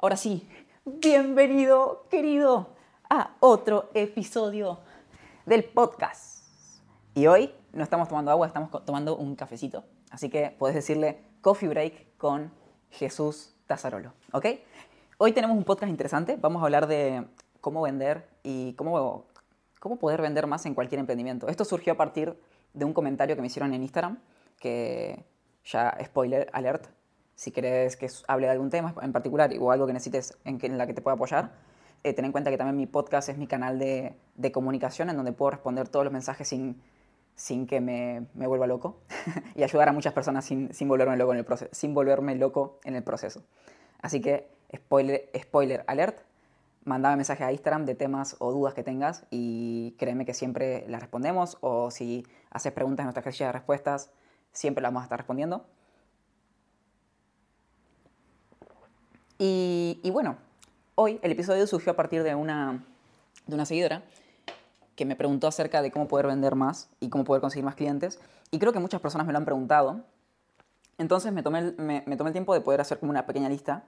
Ahora sí, bienvenido, querido, a otro episodio del podcast. Y hoy no estamos tomando agua, estamos tomando un cafecito. Así que puedes decirle coffee break con Jesús Tazarolo, ¿ok? Hoy tenemos un podcast interesante. Vamos a hablar de cómo vender y cómo, cómo poder vender más en cualquier emprendimiento. Esto surgió a partir de un comentario que me hicieron en Instagram, que ya spoiler alert, si querés que hable de algún tema en particular o algo que necesites en, en la que te pueda apoyar, eh, ten en cuenta que también mi podcast es mi canal de, comunicación en donde puedo responder todos los mensajes sin, que me, vuelva loco y ayudar a muchas personas sin, volverme loco en el proceso, sin volverme loco en el proceso. Así que, spoiler, spoiler alert, mandame mensaje a Instagram de temas o dudas que tengas y créeme que siempre las respondemos o si haces preguntas en nuestra casilla de respuestas, siempre las vamos a estar respondiendo. Y, bueno, hoy el episodio surgió a partir de una, de una seguidora que me preguntó acerca de cómo poder vender más y cómo poder conseguir más clientes. Y creo que muchas personas me lo han preguntado. Entonces me tomé el, me, tomé el tiempo de poder hacer como una pequeña lista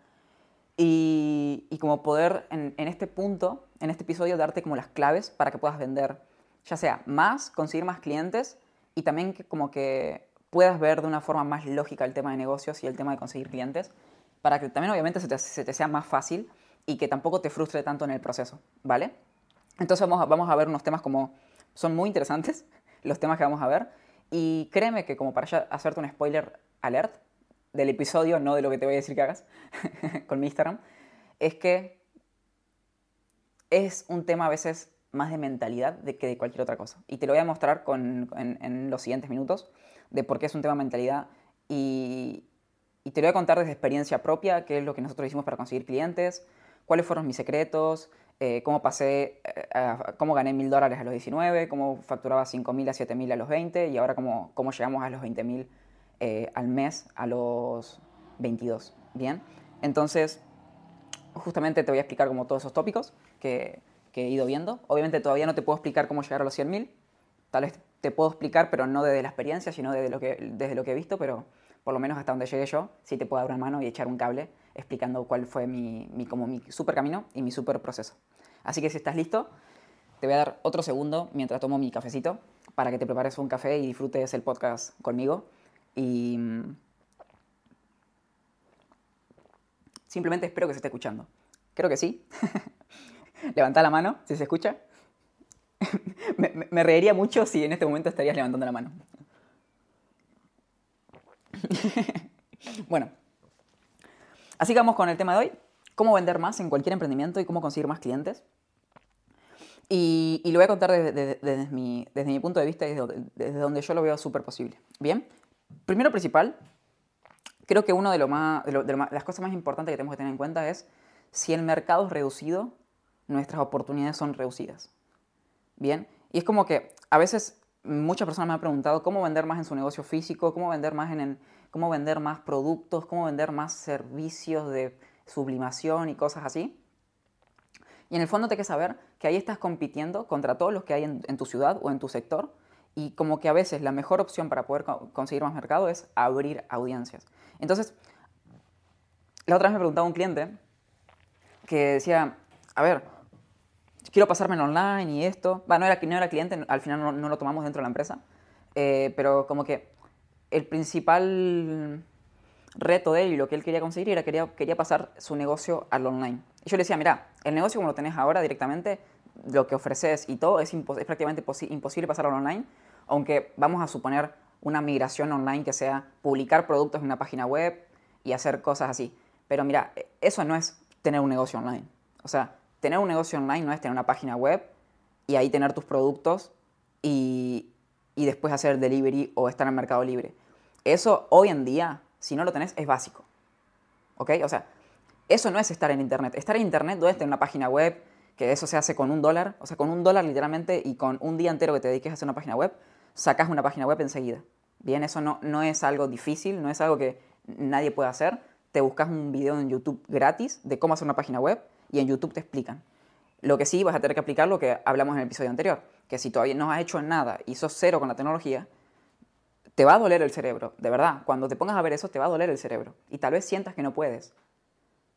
y, como poder en, este punto, en este episodio, darte como las claves para que puedas vender, ya sea más, conseguir más clientes y también como que puedas ver de una forma más lógica el tema de negocios y el tema de conseguir clientes para que también obviamente se te, se te, sea más fácil y que tampoco te frustre tanto en el proceso, ¿vale? Entonces vamos a, vamos a ver unos temas como, son muy interesantes los temas que vamos a ver y créeme que como para ya hacerte un spoiler alert del episodio, no de lo que te voy a decir que hagas con mi Instagram, es que es un tema a veces más de mentalidad de que de cualquier otra cosa. Y te lo voy a mostrar con, en, en los siguientes minutos de por qué es un tema de mentalidad y, y te lo voy a contar desde experiencia propia, qué es lo que nosotros hicimos para conseguir clientes, cuáles fueron mis secretos, eh, cómo pasé, eh, a, cómo gané mil dólares a los 19, cómo facturaba 5 mil a 7 mil a los 20 y ahora cómo, cómo llegamos a los 20 mil eh, al mes a los 22. Bien, entonces justamente te voy a explicar como todos esos tópicos que, que, he ido viendo. Obviamente todavía no te puedo explicar cómo llegar a los 100 mil, tal vez te puedo explicar, pero no desde la experiencia, sino desde lo que, desde lo que he visto, pero por lo menos hasta donde llegué yo, sí te puedo dar una mano y echar un cable explicando cuál fue mi, mi, como mi super camino y mi super proceso. Así que si estás listo, te voy a dar otro segundo mientras tomo mi cafecito para que te prepares un café y disfrutes el podcast conmigo. Y simplemente espero que se esté escuchando. Creo que sí. Levanta la mano si se escucha. me, me reiría mucho si en este momento estarías levantando la mano. bueno, así que vamos con el tema de hoy. Cómo vender más en cualquier emprendimiento y cómo conseguir más clientes. Y, lo voy a contar desde, mi, desde, mi, punto de vista y desde, donde yo lo veo súper posible. Bien, primero principal, creo que una de, más, de, lo, de las cosas más importantes que tenemos que tener en cuenta es si el mercado es reducido, nuestras oportunidades son reducidas. Bien, y es como que a veces muchas personas me han preguntado cómo vender más en su negocio físico, cómo vender más en, cómo vender más productos, cómo vender más servicios de sublimación y cosas así. Y en el fondo te que saber que ahí estás compitiendo contra todos los que hay en, en, tu ciudad o en tu sector y como que a veces la mejor opción para poder co conseguir más mercado es abrir audiencias. Entonces, la otra vez me preguntaba un cliente que decía, a ver, quiero pasarme en online y esto. Bueno, no era, no era cliente, al final no, no lo tomamos dentro de la empresa, eh, pero como que el principal reto de él y lo que él quería conseguir era que quería, quería pasar su negocio al online. Y yo le decía, mira, el negocio como lo tenés ahora directamente, lo que ofreces y todo, es, es prácticamente imposible pasar al online, aunque vamos a suponer una migración online que sea publicar productos en una página web y hacer cosas así. Pero mira, eso no es tener un negocio online. O sea, tener un negocio online no es tener una página web y ahí tener tus productos y, y después hacer delivery o estar en Mercado Libre. Eso hoy en día, si no lo tenés, es básico. ¿Ok? O sea, eso no es estar en Internet. Estar en Internet no es tener una página web, que eso se hace con un dólar. O sea, con un dólar literalmente y con un día entero que te dediques a hacer una página web, sacas una página web enseguida. Bien, eso no, no es algo difícil, no es algo que nadie puede hacer. Te buscas un video en YouTube gratis de cómo hacer una página web y en YouTube te explican. Lo que sí vas a tener que aplicar lo que hablamos en el episodio anterior, que si todavía no has hecho nada y sos cero con la tecnología, te va a doler el cerebro, de verdad. Cuando te pongas a ver eso, te va a doler el cerebro. Y tal vez sientas que no puedes.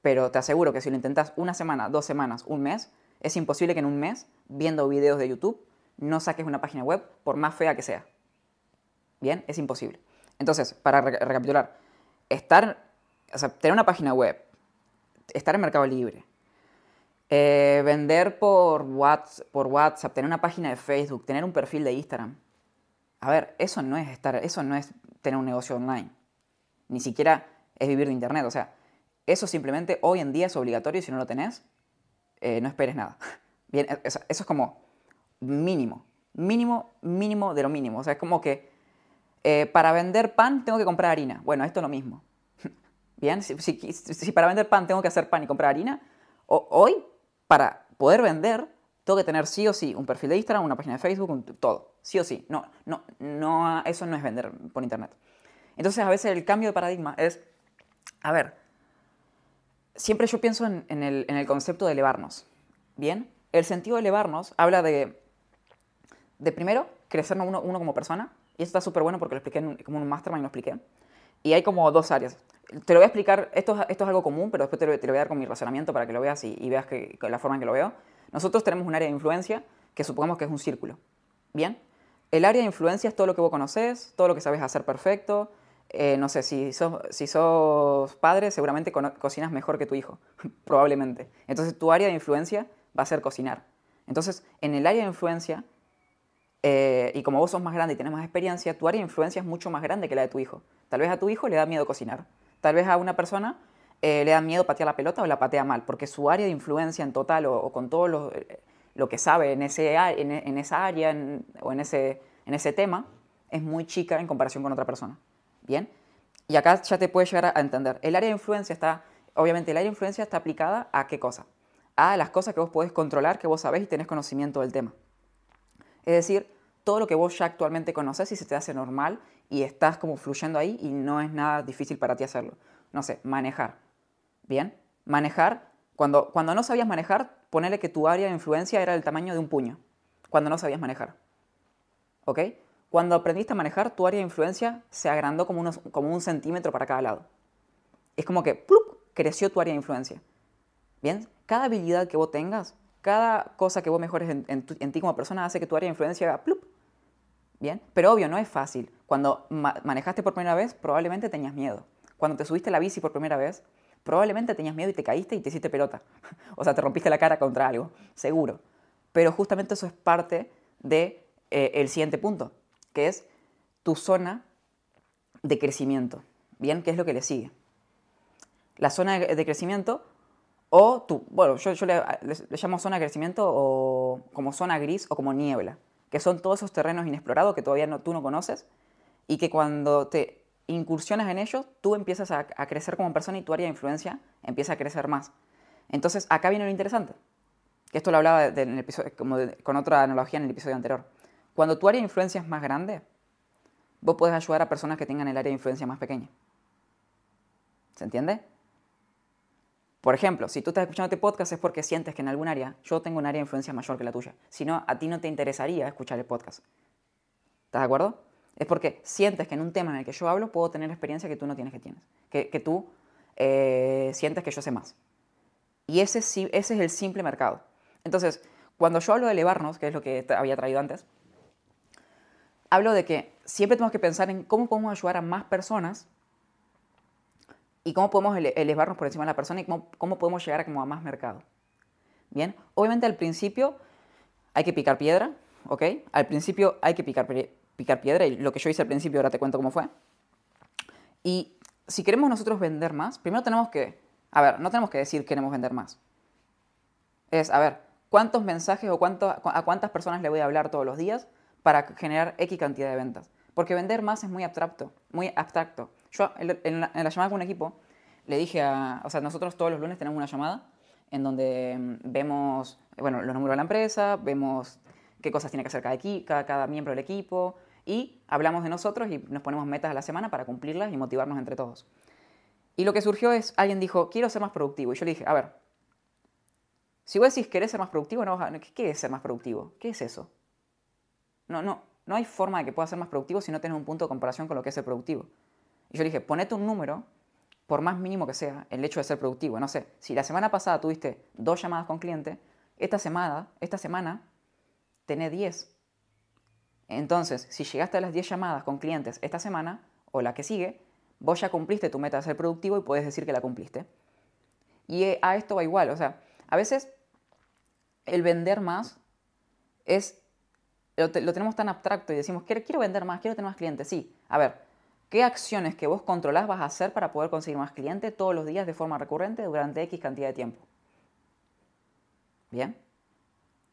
Pero te aseguro que si lo intentas una semana, dos semanas, un mes, es imposible que en un mes, viendo videos de YouTube, no saques una página web por más fea que sea. Bien, es imposible. Entonces, para recapitular, estar, tener una página web, estar en Mercado Libre, eh, vender por WhatsApp, tener una página de Facebook, tener un perfil de Instagram. A ver, eso no es estar, eso no es tener un negocio online. Ni siquiera es vivir de internet. O sea, eso simplemente hoy en día es obligatorio y si no lo tenés, eh, no esperes nada. Bien, eso, es como mínimo, mínimo, mínimo de lo mínimo. O sea, es como que eh, para vender pan tengo que comprar harina. Bueno, esto es lo mismo. Bien, si, para vender pan tengo que hacer pan y comprar harina, hoy para poder vender tengo que tener sí o sí un perfil de Instagram, una página de Facebook, todo. Sí o sí. No, no, no, eso no es vender por internet. Entonces a veces el cambio de paradigma es, a ver, siempre yo pienso en, el, concepto de elevarnos. ¿Bien? El sentido de elevarnos habla de, de primero, crecernos uno, como persona. Y esto está súper bueno porque lo expliqué en como un mastermind, lo expliqué. Y hay como dos áreas. Te lo voy a explicar, esto, esto es algo común, pero después te lo, voy a dar con mi razonamiento para que lo veas y, veas que, la forma en que lo veo. Nosotros tenemos un área de influencia que supongamos que es un círculo. ¿Bien? El área de influencia es todo lo que vos conoces, todo lo que sabes hacer perfecto, eh, no sé, si sos, si sos padre, seguramente cocinas mejor que tu hijo, probablemente. Entonces tu área de influencia va a ser cocinar. Entonces, en el área de influencia, eh, y como vos sos más grande y tenés más experiencia, tu área de influencia es mucho más grande que la de tu hijo. Tal vez a tu hijo le da miedo cocinar. Tal vez a una persona eh, le da miedo patear la pelota o la patea mal, porque su área de influencia en total o, con todo lo, lo, que sabe en, ese, en esa área o en ese, en ese tema es muy chica en comparación con otra persona. ¿Bien? Y acá ya te puedes llegar a entender. El área de influencia está, obviamente, el área de influencia está aplicada a qué cosa? A las cosas que vos podés controlar, que vos sabés y tenés conocimiento del tema. Es decir, todo lo que vos ya actualmente conoces y se te hace normal y estás como fluyendo ahí y no es nada difícil para ti hacerlo. No sé, manejar. ¿Bien? Manejar, cuando, cuando no sabías manejar, ponele que tu área de influencia era el tamaño de un puño, cuando no sabías manejar. ¿Ok? Cuando aprendiste a manejar, tu área de influencia se agrandó como, como un centímetro para cada lado. Es como que ¡plup! creció tu área de influencia. Bien, cada habilidad que vos tengas, cada cosa que vos mejores en, ti como persona hace que tu área de influencia. Bien, pero obvio, no es fácil. Cuando manejaste por primera vez, probablemente tenías miedo. Cuando te subiste a la bici por primera vez, probablemente tenías miedo y te caíste y te hiciste pelota. o sea, te rompiste la cara contra algo, seguro. Pero justamente eso es parte del de, eh, siguiente punto que es tu zona de crecimiento. Bien, ¿qué es lo que le sigue? La zona de crecimiento o tu, bueno, yo, le, llamo zona de crecimiento o como zona gris o como niebla, que son todos esos terrenos inexplorados que todavía no, tú no conoces y que cuando te incursionas en ellos, tú empiezas a, crecer como persona y tu área de influencia empieza a crecer más. Entonces, acá viene lo interesante, que esto lo hablaba como con otra analogía en el episodio anterior. Cuando tu área de influencia es más grande, vos podés ayudar a personas que tengan el área de influencia más pequeña. ¿Se entiende? Por ejemplo, si tú estás escuchando este podcast es porque sientes que en algún área yo tengo un área de influencia mayor que la tuya. Si no, a ti no te interesaría escuchar el podcast. ¿Estás de acuerdo? Es porque sientes que en un tema en el que yo hablo puedo tener experiencia que tú no tienes que tienes. Que, tú eh, sientes que yo sé más. Y ese, ese es el simple mercado. Entonces, cuando yo hablo de elevarnos, que es lo que había traído antes, hablo de que siempre tenemos que pensar en cómo podemos ayudar a más personas y cómo podemos elevarnos por encima de la persona y cómo, podemos llegar a, como a más mercado. Bien, obviamente al principio hay que picar piedra, ¿ok? Al principio hay que picar, picar piedra y lo que yo hice al principio ahora te cuento cómo fue. Y si queremos nosotros vender más, primero tenemos que, a ver, no tenemos que decir queremos vender más. Es, a ver, ¿cuántos mensajes o cuánto, a cuántas personas le voy a hablar todos los días para generar X cantidad de ventas. Porque vender más es muy abstracto, muy abstracto. Yo en la, llamada con un equipo le dije a, o sea, nosotros todos los lunes tenemos una llamada en donde mm, vemos, bueno, los números de la empresa, vemos qué cosas tiene que hacer cada, cada, cada miembro del equipo y hablamos de nosotros y nos ponemos metas a la semana para cumplirlas y motivarnos entre todos. Y lo que surgió es, alguien dijo, quiero ser más productivo. Y yo le dije, a ver, si vos decís querés ser más productivo, no, ¿qué es ser más productivo? ¿Qué es eso? No, no, no hay forma de que pueda ser más productivo si no tienes un punto de comparación con lo que es ser productivo. Y yo le dije, ponete un número por más mínimo que sea, el hecho de ser productivo. No sé, si la semana pasada tuviste dos llamadas con cliente, esta semana, esta semana tenés 10. Entonces, si llegaste a las 10 llamadas con clientes esta semana o la que sigue, vos ya cumpliste tu meta de ser productivo y puedes decir que la cumpliste. Y eh, a esto va igual, o sea, a veces el vender más es, lo, tenemos tan abstracto y decimos, quiero, quiero vender más, quiero tener más clientes. Sí, a ver, ¿qué acciones que vos controlás vas a hacer para poder conseguir más clientes todos los días de forma recurrente durante X cantidad de tiempo? Bien.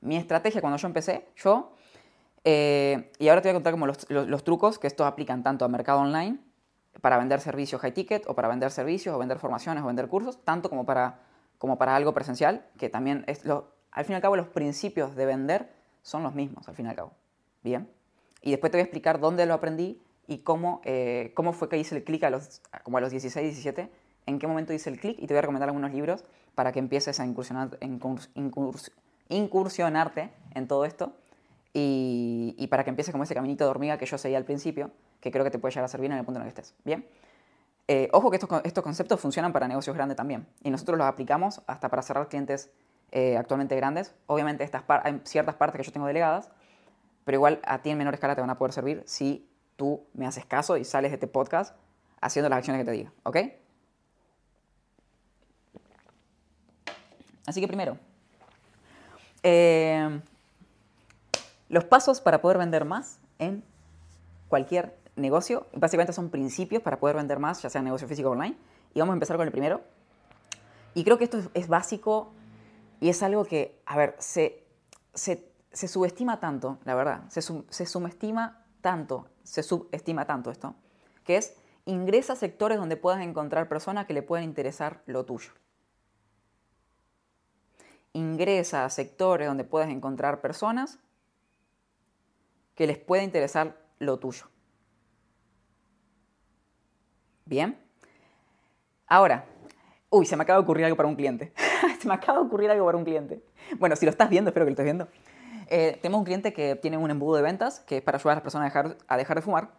Mi estrategia cuando yo empecé, yo, eh, y ahora te voy a contar como los, trucos que estos aplican tanto a mercado online para vender servicios high ticket o para vender servicios o vender formaciones o vender cursos, tanto como para, como para algo presencial, que también es lo, al fin y al cabo los principios de vender son los mismos, al fin y al cabo. Bien. Y después te voy a explicar dónde lo aprendí y cómo, eh, cómo fue que hice el clic a los, como a los 16, 17, en qué momento hice el clic y te voy a recomendar algunos libros para que empieces a incursionar, incursionarte en todo esto y, y, para que empieces como ese caminito de hormiga que yo seguía al principio que creo que te puede llegar a servir en el punto en el que estés. Bien. Eh, ojo que estos, estos, conceptos funcionan para negocios grandes también. Y nosotros los aplicamos hasta para cerrar clientes eh, actualmente grandes. Obviamente estas hay ciertas partes que yo tengo delegadas, pero igual a ti en menor escala te van a poder servir si tú me haces caso y sales de este podcast haciendo las acciones que te diga. ¿Ok? Así que primero, eh, los pasos para poder vender más en cualquier negocio. Básicamente son principios para poder vender más, ya sea negocio físico o online. Y vamos a empezar con el primero. Y creo que esto es, básico y es algo que, a ver, se, se, se subestima tanto, la verdad. Se, se subestima tanto, se subestima tanto esto, que es ingresa a sectores donde puedas encontrar personas que le puedan interesar lo tuyo. Ingresa a sectores donde puedas encontrar personas que les pueda interesar lo tuyo. Bien. Ahora, uy, se me acaba de ocurrir algo para un cliente. se me acaba de ocurrir algo para un cliente. Bueno, si lo estás viendo, espero que lo estés viendo. Eh, tenemos un cliente que tiene un embudo de ventas que es para ayudar a las personas a dejar, a dejar de fumar.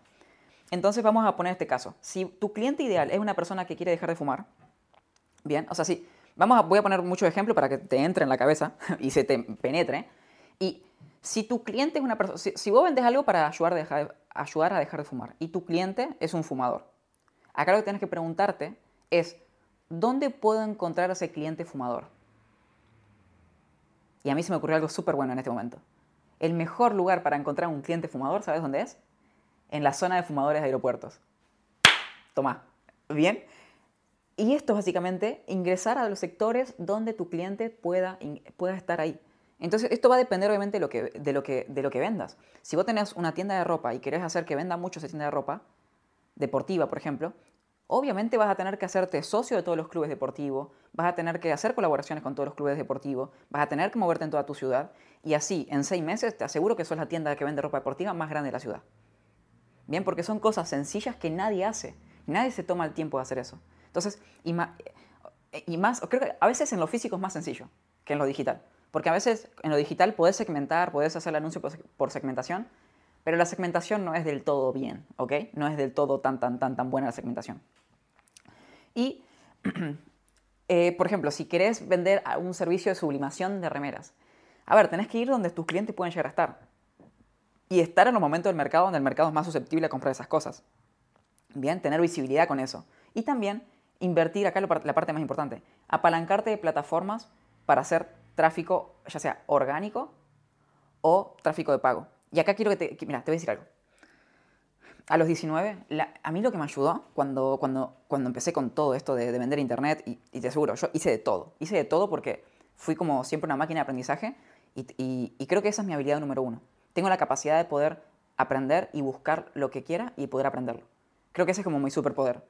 Entonces vamos a poner este caso. Si tu cliente ideal es una persona que quiere dejar de fumar, bien, o sea, sí, vamos a, voy a poner muchos ejemplos para que te entre en la cabeza y se te penetre. Y si tu cliente es una persona, si, vos vendes algo para ayudar, ayudar a dejar de fumar y tu cliente es un fumador, acá lo que tienes que preguntarte es, ¿dónde puedo encontrar a ese cliente fumador? Y a mí se me ocurrió algo súper bueno en este momento. El mejor lugar para encontrar un cliente fumador, ¿sabes dónde es? En la zona de fumadores de aeropuertos. Toma, ¿bien? Y esto es básicamente ingresar a los sectores donde tu cliente pueda, pueda estar ahí. Entonces, esto va a depender obviamente de lo, que, de, lo que, de lo que vendas. Si vos tenés una tienda de ropa y querés hacer que venda mucho esa tienda de ropa, deportiva, por ejemplo, obviamente vas a tener que hacerte socio de todos los clubes deportivos, vas a tener que hacer colaboraciones con todos los clubes deportivos, vas a tener que moverte en toda tu ciudad y así, en seis meses, te aseguro que sos la tienda que vende ropa deportiva más grande de la ciudad. Bien, porque son cosas sencillas que nadie hace. Nadie se toma el tiempo de hacer eso. Entonces, y más, y más creo que a veces en lo físico es más sencillo que en lo digital. Porque a veces en lo digital puedes segmentar, puedes hacer el anuncio por segmentación, pero la segmentación no es del todo bien, ¿ok? No es del todo tan, tan, tan, tan buena la segmentación. Y, eh, por ejemplo, si querés vender un servicio de sublimación de remeras, a ver, tenés que ir donde tus clientes pueden llegar a estar. Y estar en los momentos del mercado donde el mercado es más susceptible a comprar esas cosas. Bien, tener visibilidad con eso. Y también invertir, acá la parte más importante, apalancarte de plataformas para hacer tráfico, ya sea orgánico o tráfico de pago. Y acá quiero que te... mira, te voy a decir algo. A los 19, a mí lo que me ayudó cuando, cuando, cuando empecé con todo esto de, vender internet, y, te aseguro, yo hice de todo. Hice de todo porque fui como siempre una máquina de aprendizaje y, y creo que esa es mi habilidad número uno. Tengo la capacidad de poder aprender y buscar lo que quiera y poder aprenderlo. Creo que ese es como mi superpoder.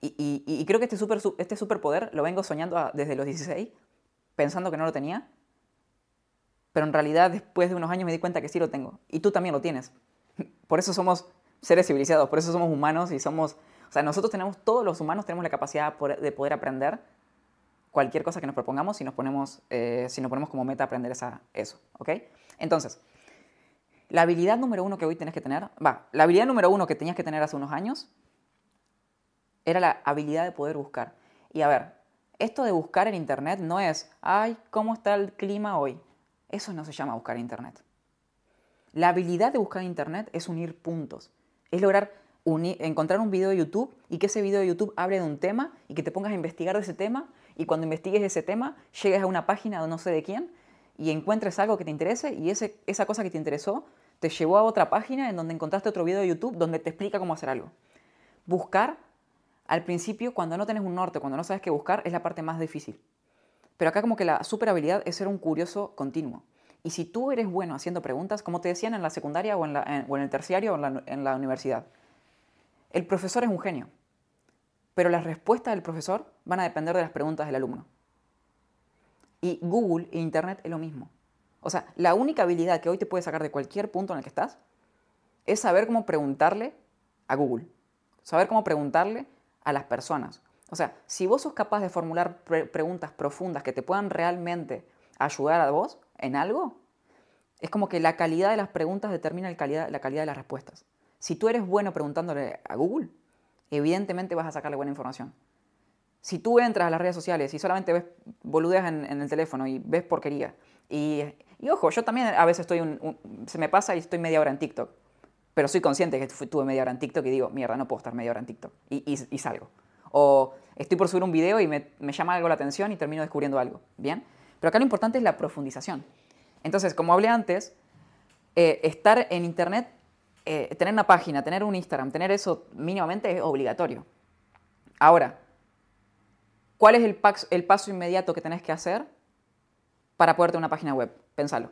Y, y, creo que este, super, este superpoder lo vengo soñando desde los 16 pensando que no lo tenía, pero en realidad después de unos años me di cuenta que sí lo tengo. Y tú también lo tienes. Por eso somos seres civilizados, por eso somos humanos y somos... O sea, nosotros tenemos, todos los humanos tenemos la capacidad de poder aprender cualquier cosa que nos propongamos si nos ponemos, eh, si nos ponemos como meta aprender esa, eso, ¿ok? Entonces, la habilidad número uno que hoy tenés que tener, va, la habilidad número uno que tenías que tener hace unos años era la habilidad de poder buscar. Y a ver, esto de buscar en Internet no es, ay, ¿cómo está el clima hoy? Eso no se llama buscar en Internet. La habilidad de buscar en Internet es unir puntos. Es lograr encontrar un video de YouTube y que ese video de YouTube hable de un tema y que te pongas a investigar de ese tema y cuando investigues ese tema llegues a una página de no sé de quién y encuentres algo que te interese y ese, esa cosa que te interesó te llevó a otra página en donde encontraste otro video de YouTube donde te explica cómo hacer algo. Buscar al principio, cuando no tienes un norte, cuando no sabes qué buscar, es la parte más difícil. Pero acá como que la super habilidad es ser un curioso continuo. Y si tú eres bueno haciendo preguntas, como te decían en la secundaria o en, el terciario o en la universidad, el profesor es un genio, pero las respuestas del profesor van a depender de las preguntas del alumno. Y Google e Internet es lo mismo. O sea, la única habilidad que hoy te puede sacar de cualquier punto en el que estás es saber cómo preguntarle a Google, saber cómo preguntarle a las personas. O sea, si vos sos capaz de formular preguntas profundas que te puedan realmente ayudar a vos en algo, es como que la calidad de las preguntas determina la calidad de las respuestas. Si tú eres bueno preguntándole a Google, evidentemente vas a sacarle buena información. Si tú entras a las redes sociales y solamente ves boludeas en, el teléfono y ves porquería, y, ojo, yo también a veces estoy se me pasa y estoy media hora en TikTok, pero soy consciente que estuve media hora en TikTok y digo, mierda, no puedo estar media hora en TikTok, y, salgo. O estoy por subir un video y me, llama algo la atención y termino descubriendo algo, ¿bien? Pero acá lo importante es la profundización. Entonces, como hablé antes, eh, estar en Internet eh, tener una página, tener un Instagram, tener eso mínimamente es obligatorio. Ahora, ¿cuál es el, el paso inmediato que tenés que hacer para poder tener una página web? Pensalo.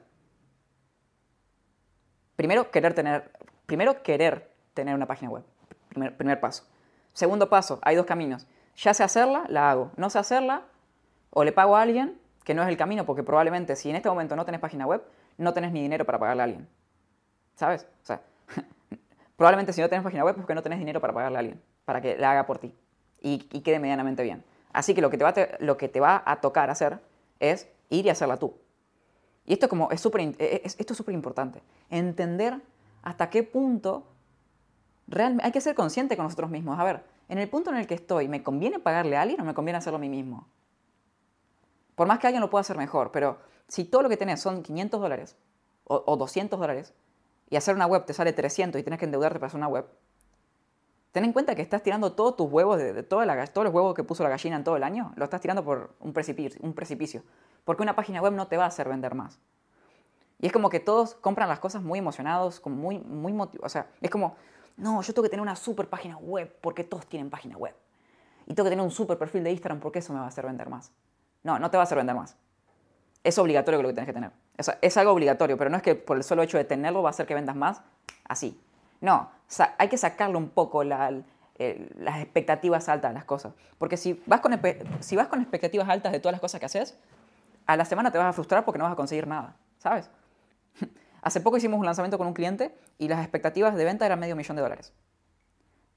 Primero, querer tener, primero, querer tener una página web. Primer, primer paso. Segundo paso, hay dos caminos. Ya sé hacerla, la hago. No sé hacerla, o le pago a alguien, que no es el camino, porque probablemente si en este momento no tenés página web, no tenés ni dinero para pagarle a alguien. ¿Sabes? O sea, Probablemente si no tienes página web es porque no tenés dinero para pagarle a alguien, para que la haga por ti y, quede medianamente bien. Así que lo que, te va lo que te va a tocar hacer es ir y hacerla tú. Y esto, como es, e, esto es súper importante. Entender hasta qué punto realmente hay que ser consciente con nosotros mismos. A ver, en el punto en el que estoy, ¿me conviene pagarle a alguien o me conviene hacerlo a mí mismo? Por más que alguien lo pueda hacer mejor, pero si todo lo que tenés son 500 dólares o, o 200 dólares, y hacer una web te sale 300 y tienes que endeudarte para hacer una web, ten en cuenta que estás tirando todos tus huevos, de, todos los huevos que puso la gallina en todo el año, lo estás tirando por un precipicio, un precipicio. Porque una página web no te va a hacer vender más. Y es como que todos compran las cosas muy emocionados, como muy, muy motivados. O sea, es como, no, yo tengo que tener una super página web porque todos tienen página web. Y tengo que tener un super perfil de Instagram porque eso me va a hacer vender más. No, no te va a hacer vender más es obligatorio lo que tienes que tener. es algo obligatorio, pero no es que por el solo hecho de tenerlo va a hacer que vendas más así. No, hay que sacarle un poco las expectativas altas de las cosas. Porque si vas, con, si vas con expectativas altas de todas las cosas que haces, a la semana te vas a frustrar porque no vas a conseguir nada, ¿sabes? Hace poco hicimos un lanzamiento con un cliente y las expectativas de venta eran medio millón de dólares.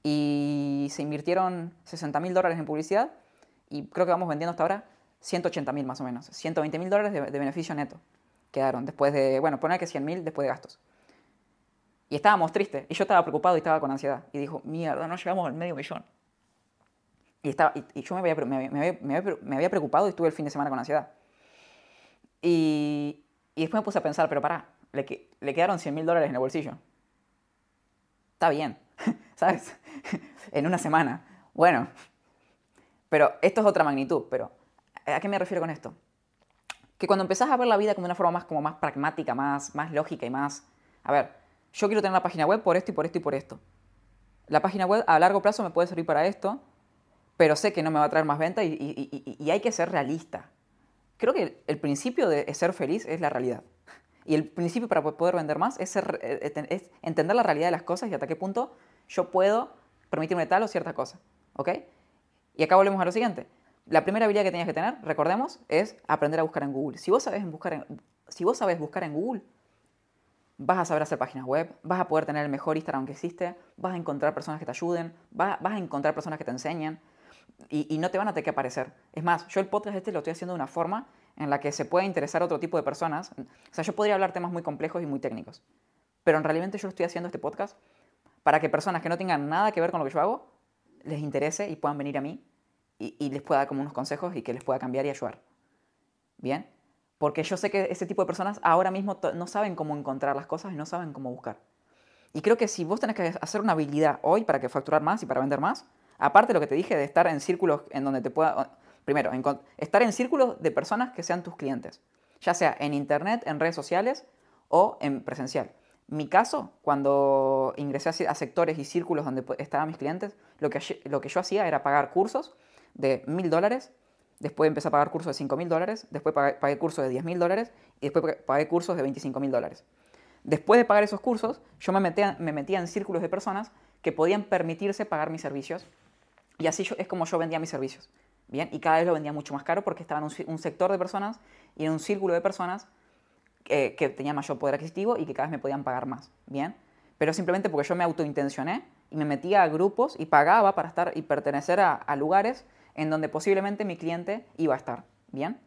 Y se invirtieron 60 mil dólares en publicidad y creo que vamos vendiendo hasta ahora 180 mil más o menos, 120 mil dólares de, beneficio neto quedaron después de, bueno, poner que 100 mil después de gastos. Y estábamos tristes, y yo estaba preocupado y estaba con ansiedad. Y dijo, mierda, no llegamos al medio millón. Y, estaba, y, yo me había, me, había, preocupado y estuve el fin de semana con ansiedad. Y, y después me puse a pensar, pero pará, le, le quedaron 100 mil dólares en el bolsillo. Está bien, ¿sabes? en una semana. Bueno, pero esto es otra magnitud, pero ¿A qué me refiero con esto? Que cuando empezás a ver la vida como de una forma más, como más pragmática, más, más lógica y más... A ver, yo quiero tener una página web por esto y por esto y por esto. La página web a largo plazo me puede servir para esto, pero sé que no me va a traer más venta y, hay que ser realista. Creo que el principio de ser feliz es la realidad. Y el principio para poder vender más es, eh, es, entender la realidad de las cosas y hasta qué punto yo puedo permitirme tal o cierta cosa. ¿Ok? Y acá volvemos a lo siguiente la primera habilidad que tenías que tener, recordemos, es aprender a buscar en Google. Si vos sabés buscar en, si vos sabés buscar en Google, vas a saber hacer páginas web, vas a poder tener el mejor Instagram que existe, vas a encontrar personas que te ayuden, vas, a encontrar personas que te enseñen y, no te van a tener que aparecer. Es más, yo el podcast este lo estoy haciendo de una forma en la que se puede interesar a otro tipo de personas. O sea, yo podría hablar temas muy complejos y muy técnicos, pero en realidad yo estoy haciendo este podcast para que personas que no tengan nada que ver con lo que yo hago les interese y puedan venir a mí y, les pueda dar como unos consejos y que les pueda cambiar y ayudar. ¿Bien? Porque yo sé que ese tipo de personas ahora mismo no saben cómo encontrar las cosas y no saben cómo buscar. Y creo que si vos tenés que hacer una habilidad hoy para que facturar más y para vender más, aparte de lo que te dije de estar en círculos en donde te pueda... Primero, estar en círculos de personas que sean tus clientes, ya sea en internet, en redes sociales o en presencial. Mi caso, cuando ingresé a sectores y círculos donde estaban mis clientes, lo que, lo que yo hacía era pagar cursos de mil dólares Después empecé a pagar cursos de 5 mil dólares, después pagué, cursos de 10 mil dólares y después pagué cursos de 25 mil dólares. Después de pagar esos cursos, yo me metía, me metía en círculos de personas que podían permitirse pagar mis servicios y así es como yo vendía mis servicios. Bien, y cada vez lo vendía mucho más caro porque estaba en un, sector de personas y en un círculo de personas que, tenían mayor poder adquisitivo y que cada vez me podían pagar más. Bien, pero simplemente porque yo me autointencioné y me metía a grupos y pagaba para estar y pertenecer a lugares en donde posiblemente mi cliente iba a estar. ¿Bien?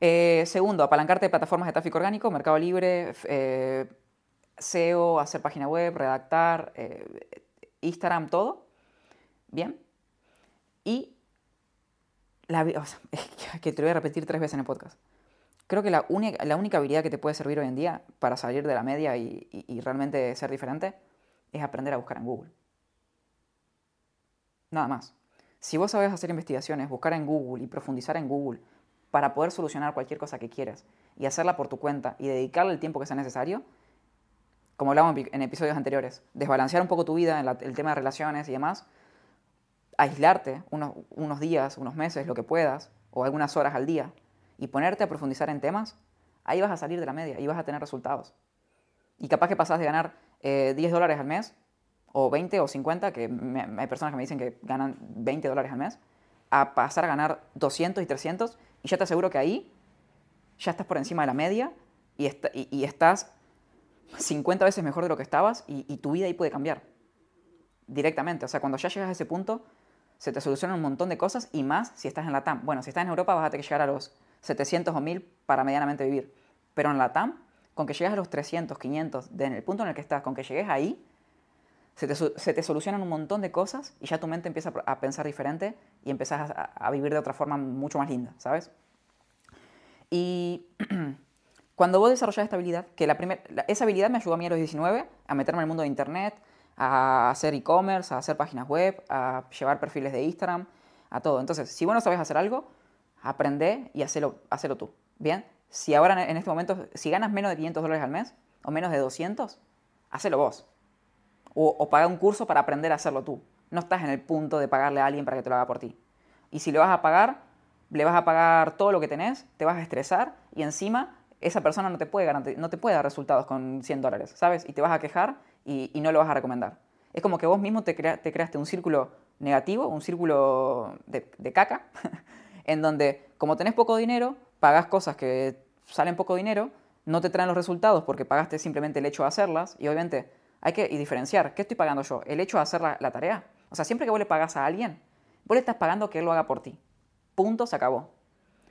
Eh, segundo, apalancarte de plataformas de tráfico orgánico, Mercado Libre, eh, SEO, hacer página web, redactar, eh, Instagram, todo. ¿Bien? Y la, que te voy a repetir tres veces en el podcast. Creo que la única, la única habilidad que te puede servir hoy en día para salir de la media y realmente ser diferente es aprender a buscar en Google. Nada más. Si vos sabés hacer investigaciones, buscar en Google y profundizar en Google para poder solucionar cualquier cosa que quieras y hacerla por tu cuenta y dedicarle el tiempo que sea necesario, como hablábamos en episodios anteriores, desbalancear un poco tu vida en el tema de relaciones y demás, aislarte unos, unos días, unos meses, lo que puedas, o algunas horas al día, y ponerte a profundizar en temas, ahí vas a salir de la media y vas a tener resultados. Y capaz que pasás de ganar 10 eh, dólares al mes o 20 o 50, que hay personas que me dicen que ganan 20 dólares al mes, a pasar a ganar 200 y 300, y ya te aseguro que ahí ya estás por encima de la media y, y, estás 50 veces mejor de lo que estabas y, tu vida ahí puede cambiar directamente. O sea, cuando ya llegas a ese punto, se te solucionan un montón de cosas y más si estás en la TAM. Bueno, si estás en Europa vas a tener que llegar a los 700 o 1000 para medianamente vivir. Pero en la TAM, con que llegues a los 300, 500, en el punto en el que estás, con que llegues ahí, se te, solucionan un montón de cosas y ya tu mente empieza a pensar diferente y empiezas a, vivir de otra forma mucho más linda, ¿sabes? Y cuando vos desarrollas esta habilidad, que la esa habilidad me ayudó a mí a los 19 a meterme en el mundo de Internet, a hacer e-commerce, a hacer páginas web, a llevar perfiles de Instagram, a todo. Entonces, si vos no sabes hacer algo, aprende y hacelo, hacelo tú. Bien, si ahora en este momento, si ganas menos de 500 dólares al mes o menos de 200, hacelo vos o, pagar un curso para aprender a hacerlo tú. No estás en el punto de pagarle a alguien para que te lo haga por ti. Y si le vas a pagar, le vas a pagar todo lo que tenés, te vas a estresar y encima esa persona no te puede, no te puede dar resultados con 100 dólares, ¿sabes? Y te vas a quejar y, no lo vas a recomendar. Es como que vos mismo te, te creaste un círculo negativo, un círculo de, de caca, en donde como tenés poco dinero, pagas cosas que salen poco dinero, no te traen los resultados porque pagaste simplemente el hecho de hacerlas y obviamente hay que diferenciar. ¿Qué estoy pagando yo? ¿El hecho de hacer la, tarea? O sea, siempre que vos le pagas a alguien, vos le estás pagando que él lo haga por ti. Punto, se acabó.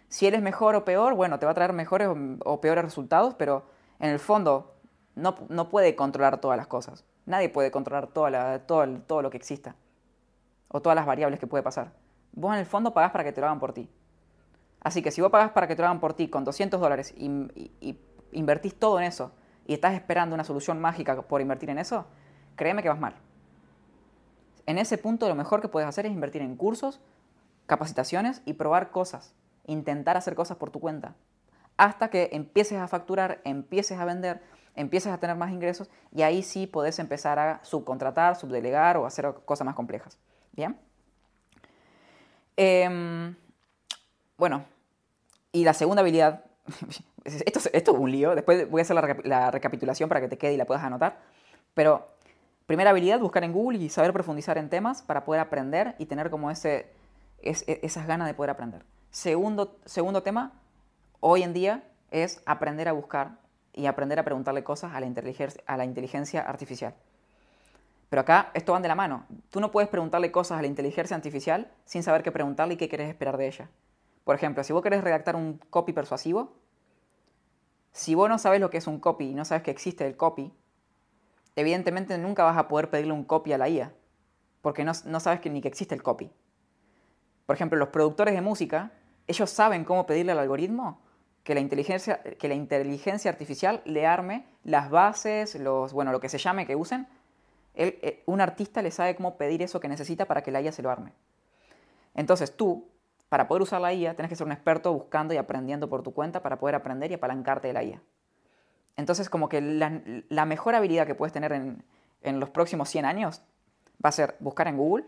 Si él es mejor o peor, bueno, te va a traer mejores o, peores resultados, pero en el fondo no, no, puede controlar todas las cosas. Nadie puede controlar toda todo, todo lo que exista. O todas las variables que puede pasar. Vos en el fondo pagás para que te lo hagan por ti. Así que si vos pagás para que te lo hagan por ti con 200 dólares y, y invertís todo en eso, y estás esperando una solución mágica por invertir en eso, créeme que vas mal. En ese punto lo mejor que puedes hacer es invertir en cursos, capacitaciones y probar cosas. Intentar hacer cosas por tu cuenta. Hasta que empieces a facturar, empieces a vender, empieces a tener más ingresos y ahí sí podés empezar a subcontratar, subdelegar o hacer cosas más complejas. ¿Bien? Em, bueno, y la segunda habilidad esto, es un lío, después voy a hacer la, recapitulación para que te quede y la puedas anotar. Pero primera habilidad, buscar en Google y saber profundizar en temas para poder aprender y tener como ese, e, esas ganas de poder aprender. Segundo, segundo tema, hoy en día es aprender a buscar y aprender a preguntarle cosas a la, inteligencia, a la inteligencia artificial. Pero acá esto van de la mano. Tú no puedes preguntarle cosas a la inteligencia artificial sin saber qué preguntarle y qué quieres esperar de ella. Por ejemplo, si vos querés redactar un copy persuasivo, si vos no sabes lo que es un copy y no sabes que existe el copy, evidentemente nunca vas a poder pedirle un copy a la IA. porque no, sabes que, ni que existe el copy. Por ejemplo, los productores de música, ellos saben cómo pedirle al algoritmo que la inteligencia, que la inteligencia artificial le arme las bases, los, bueno, lo que se llame que usen. Eh, un artista le sabe cómo pedir eso que necesita para que la IA se lo arme. Entonces tú, para poder usar la IA, tienes que ser un experto buscando y aprendiendo por tu cuenta para poder aprender y apalancarte de la IA. Entonces, como que la, mejor habilidad que puedes tener en, los próximos 100 años va a ser buscar en Google.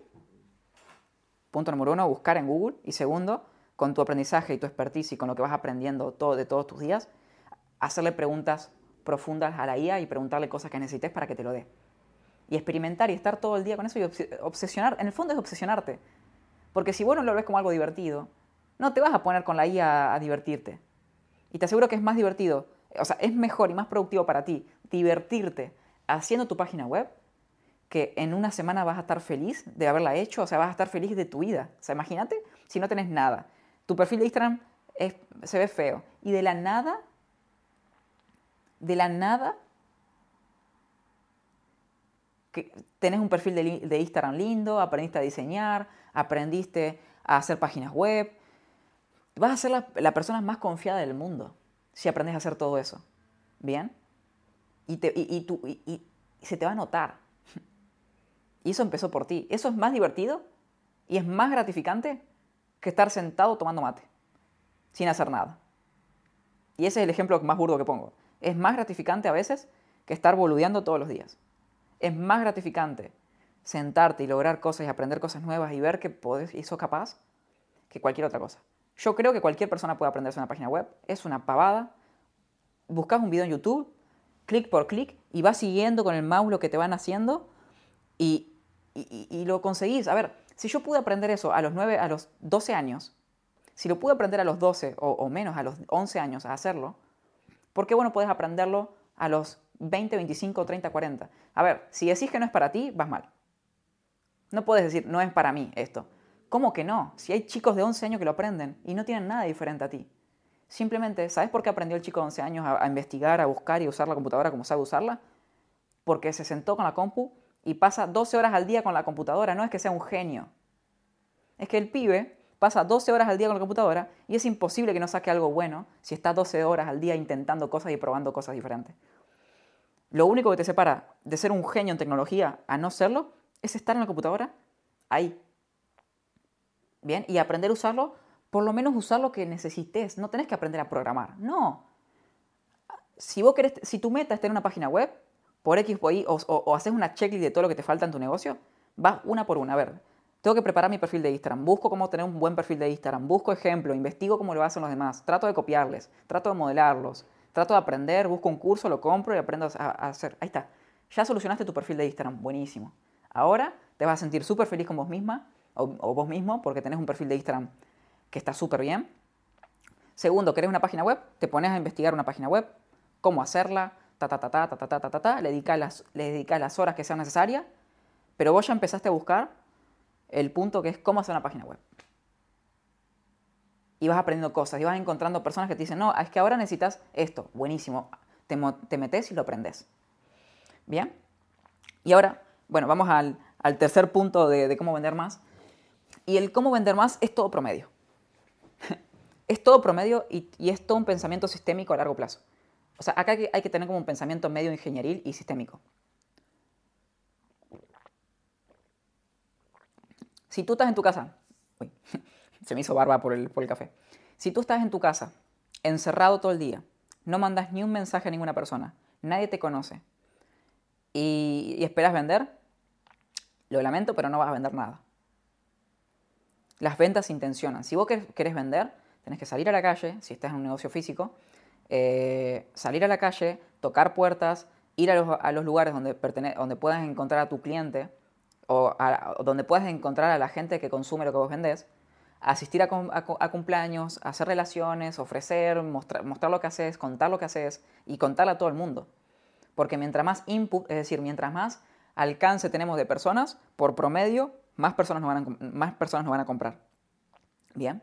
Punto número uno, buscar en Google. Y segundo, con tu aprendizaje y tu expertise y con lo que vas aprendiendo de todos tus días, hacerle preguntas profundas a la IA y preguntarle cosas que necesites para que te lo dé. Y experimentar y estar todo el día con eso y obsesionar, en el fondo es obsesionarte. Porque si vos no lo ves como algo divertido, no te vas a poner con la IA a divertirte. Y te aseguro que es más divertido, o sea, es mejor y más productivo para ti divertirte haciendo tu página web que en una semana vas a estar feliz de haberla hecho, o sea, vas a estar feliz de tu vida. O sea, imagínate si no tenés nada. Tu perfil de Instagram se ve feo. Y de la nada, de la nada, que tenés un perfil de, Instagram lindo, aprendiste a diseñar, aprendiste a hacer páginas web. Vas a ser la, persona más confiada del mundo si aprendes a hacer todo eso. ¿Bien? Y, y se te va a notar. Y eso empezó por ti. Eso es más divertido y es más gratificante que estar sentado tomando mate, sin hacer nada. Y ese es el ejemplo más burdo que pongo. Es más gratificante a veces que estar boludeando todos los días. Es más gratificante sentarte y lograr cosas y aprender cosas nuevas y ver que podés y sos capaz que cualquier otra cosa. Yo creo que cualquier persona puede aprenderse una página web. Es una pavada. Buscas un video en YouTube, clic por clic, y vas siguiendo con el mouse lo que te van haciendo y, y lo conseguís. A ver, si yo pude aprender eso a los 9, a los 12 años, si lo pude aprender a los 12 o, menos, a los 11 años a hacerlo, ¿por qué bueno puedes aprenderlo a los 20, 25, 30, 40? A ver, si decís que no es para ti, vas mal. No puedes decir, no es para mí esto. ¿Cómo que no? Si hay chicos de 11 años que lo aprenden y no tienen nada diferente a ti. Simplemente, ¿sabes por qué aprendió el chico de 11 años a, investigar, a buscar y usar la computadora como sabe usarla? Porque se sentó con la compu y pasa 12 horas al día con la computadora, no es que sea un genio. Es que el pibe pasa 12 horas al día con la computadora y es imposible que no saque algo bueno si está 12 horas al día intentando cosas y probando cosas diferentes. Lo único que te separa de ser un genio en tecnología a no serlo es estar en la computadora ahí. Bien, y aprender a usarlo, por lo menos usar lo que necesites. No tenés que aprender a programar. No. Si, vos si tu meta es tener una página web, por X o Y, o, haces una checklist de todo lo que te falta en tu negocio, vas una por una. A ver, tengo que preparar mi perfil de Instagram, busco cómo tener un buen perfil de Instagram, busco ejemplos, investigo cómo lo hacen los demás, trato de copiarles, trato de modelarlos, trato de aprender, busco un curso, lo compro y aprendo a, hacer. Ahí está. Ya solucionaste tu perfil de Instagram, buenísimo. Ahora te vas a sentir súper feliz con vos misma o, vos mismo porque tenés un perfil de Instagram que está súper bien. Segundo, querés una página web, te pones a investigar una página web, cómo hacerla, ta, ta, ta, ta, ta, ta, ta, ta, le dedicas las, le las horas que sean necesarias, pero vos ya empezaste a buscar el punto que es cómo hacer una página web. Y vas aprendiendo cosas, y vas encontrando personas que te dicen, no, es que ahora necesitas esto, buenísimo, te, te metes y lo aprendes. Bien, y ahora, bueno, vamos al, al tercer punto de, cómo vender más. Y el cómo vender más es todo promedio. es todo promedio y, y es todo un pensamiento sistémico a largo plazo. O sea, acá hay que tener como un pensamiento medio ingenieril y sistémico. Si tú estás en tu casa, se me hizo barba por el, por el café. Si tú estás en tu casa, encerrado todo el día, no mandas ni un mensaje a ninguna persona, nadie te conoce y, esperas vender, lo lamento, pero no vas a vender nada. Las ventas intencionan. Si vos querés vender, tenés que salir a la calle, si estás en un negocio físico, eh, salir a la calle, tocar puertas, ir a los, lugares donde, donde puedas encontrar a tu cliente o, donde puedas encontrar a la gente que consume lo que vos vendés, asistir a, cumpleaños, hacer relaciones, ofrecer, mostrar, lo que haces, contar lo que haces y contarle a todo el mundo. Porque mientras más input, es decir, mientras más alcance tenemos de personas, por promedio, más personas nos van a, más personas nos van a comprar. Bien.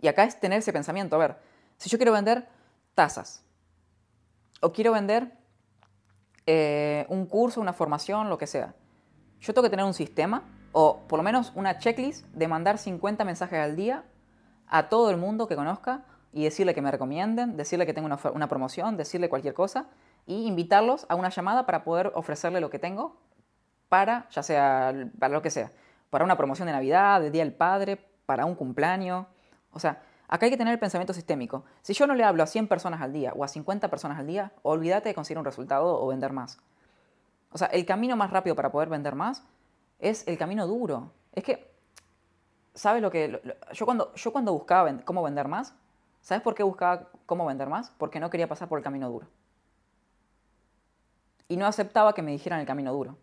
Y acá es tener ese pensamiento, a ver, si yo quiero vender tasas. O quiero vender eh, un curso, una formación, lo que sea. Yo tengo que tener un sistema O por lo menos una checklist de mandar 50 mensajes al día a todo el mundo que conozca y decirle que me recomienden, decirle que tengo una, promoción, decirle cualquier cosa y invitarlos a una llamada para poder ofrecerle lo que tengo para, ya sea, para lo que sea, para una promoción de Navidad, de Día del Padre, para un cumpleaños. O sea, acá hay que tener el pensamiento sistémico. Si yo no le hablo a 100 personas al día o a 50 personas al día, olvídate de conseguir un resultado o vender más. O sea, el camino más rápido para poder vender más es el camino duro. Es que, ¿sabes lo que...? yo, cuando, yo cuando buscaba cómo vender más, ¿sabes por qué buscaba cómo vender más? Porque no quería pasar por el camino duro. Y no aceptaba que me dijeran el camino duro.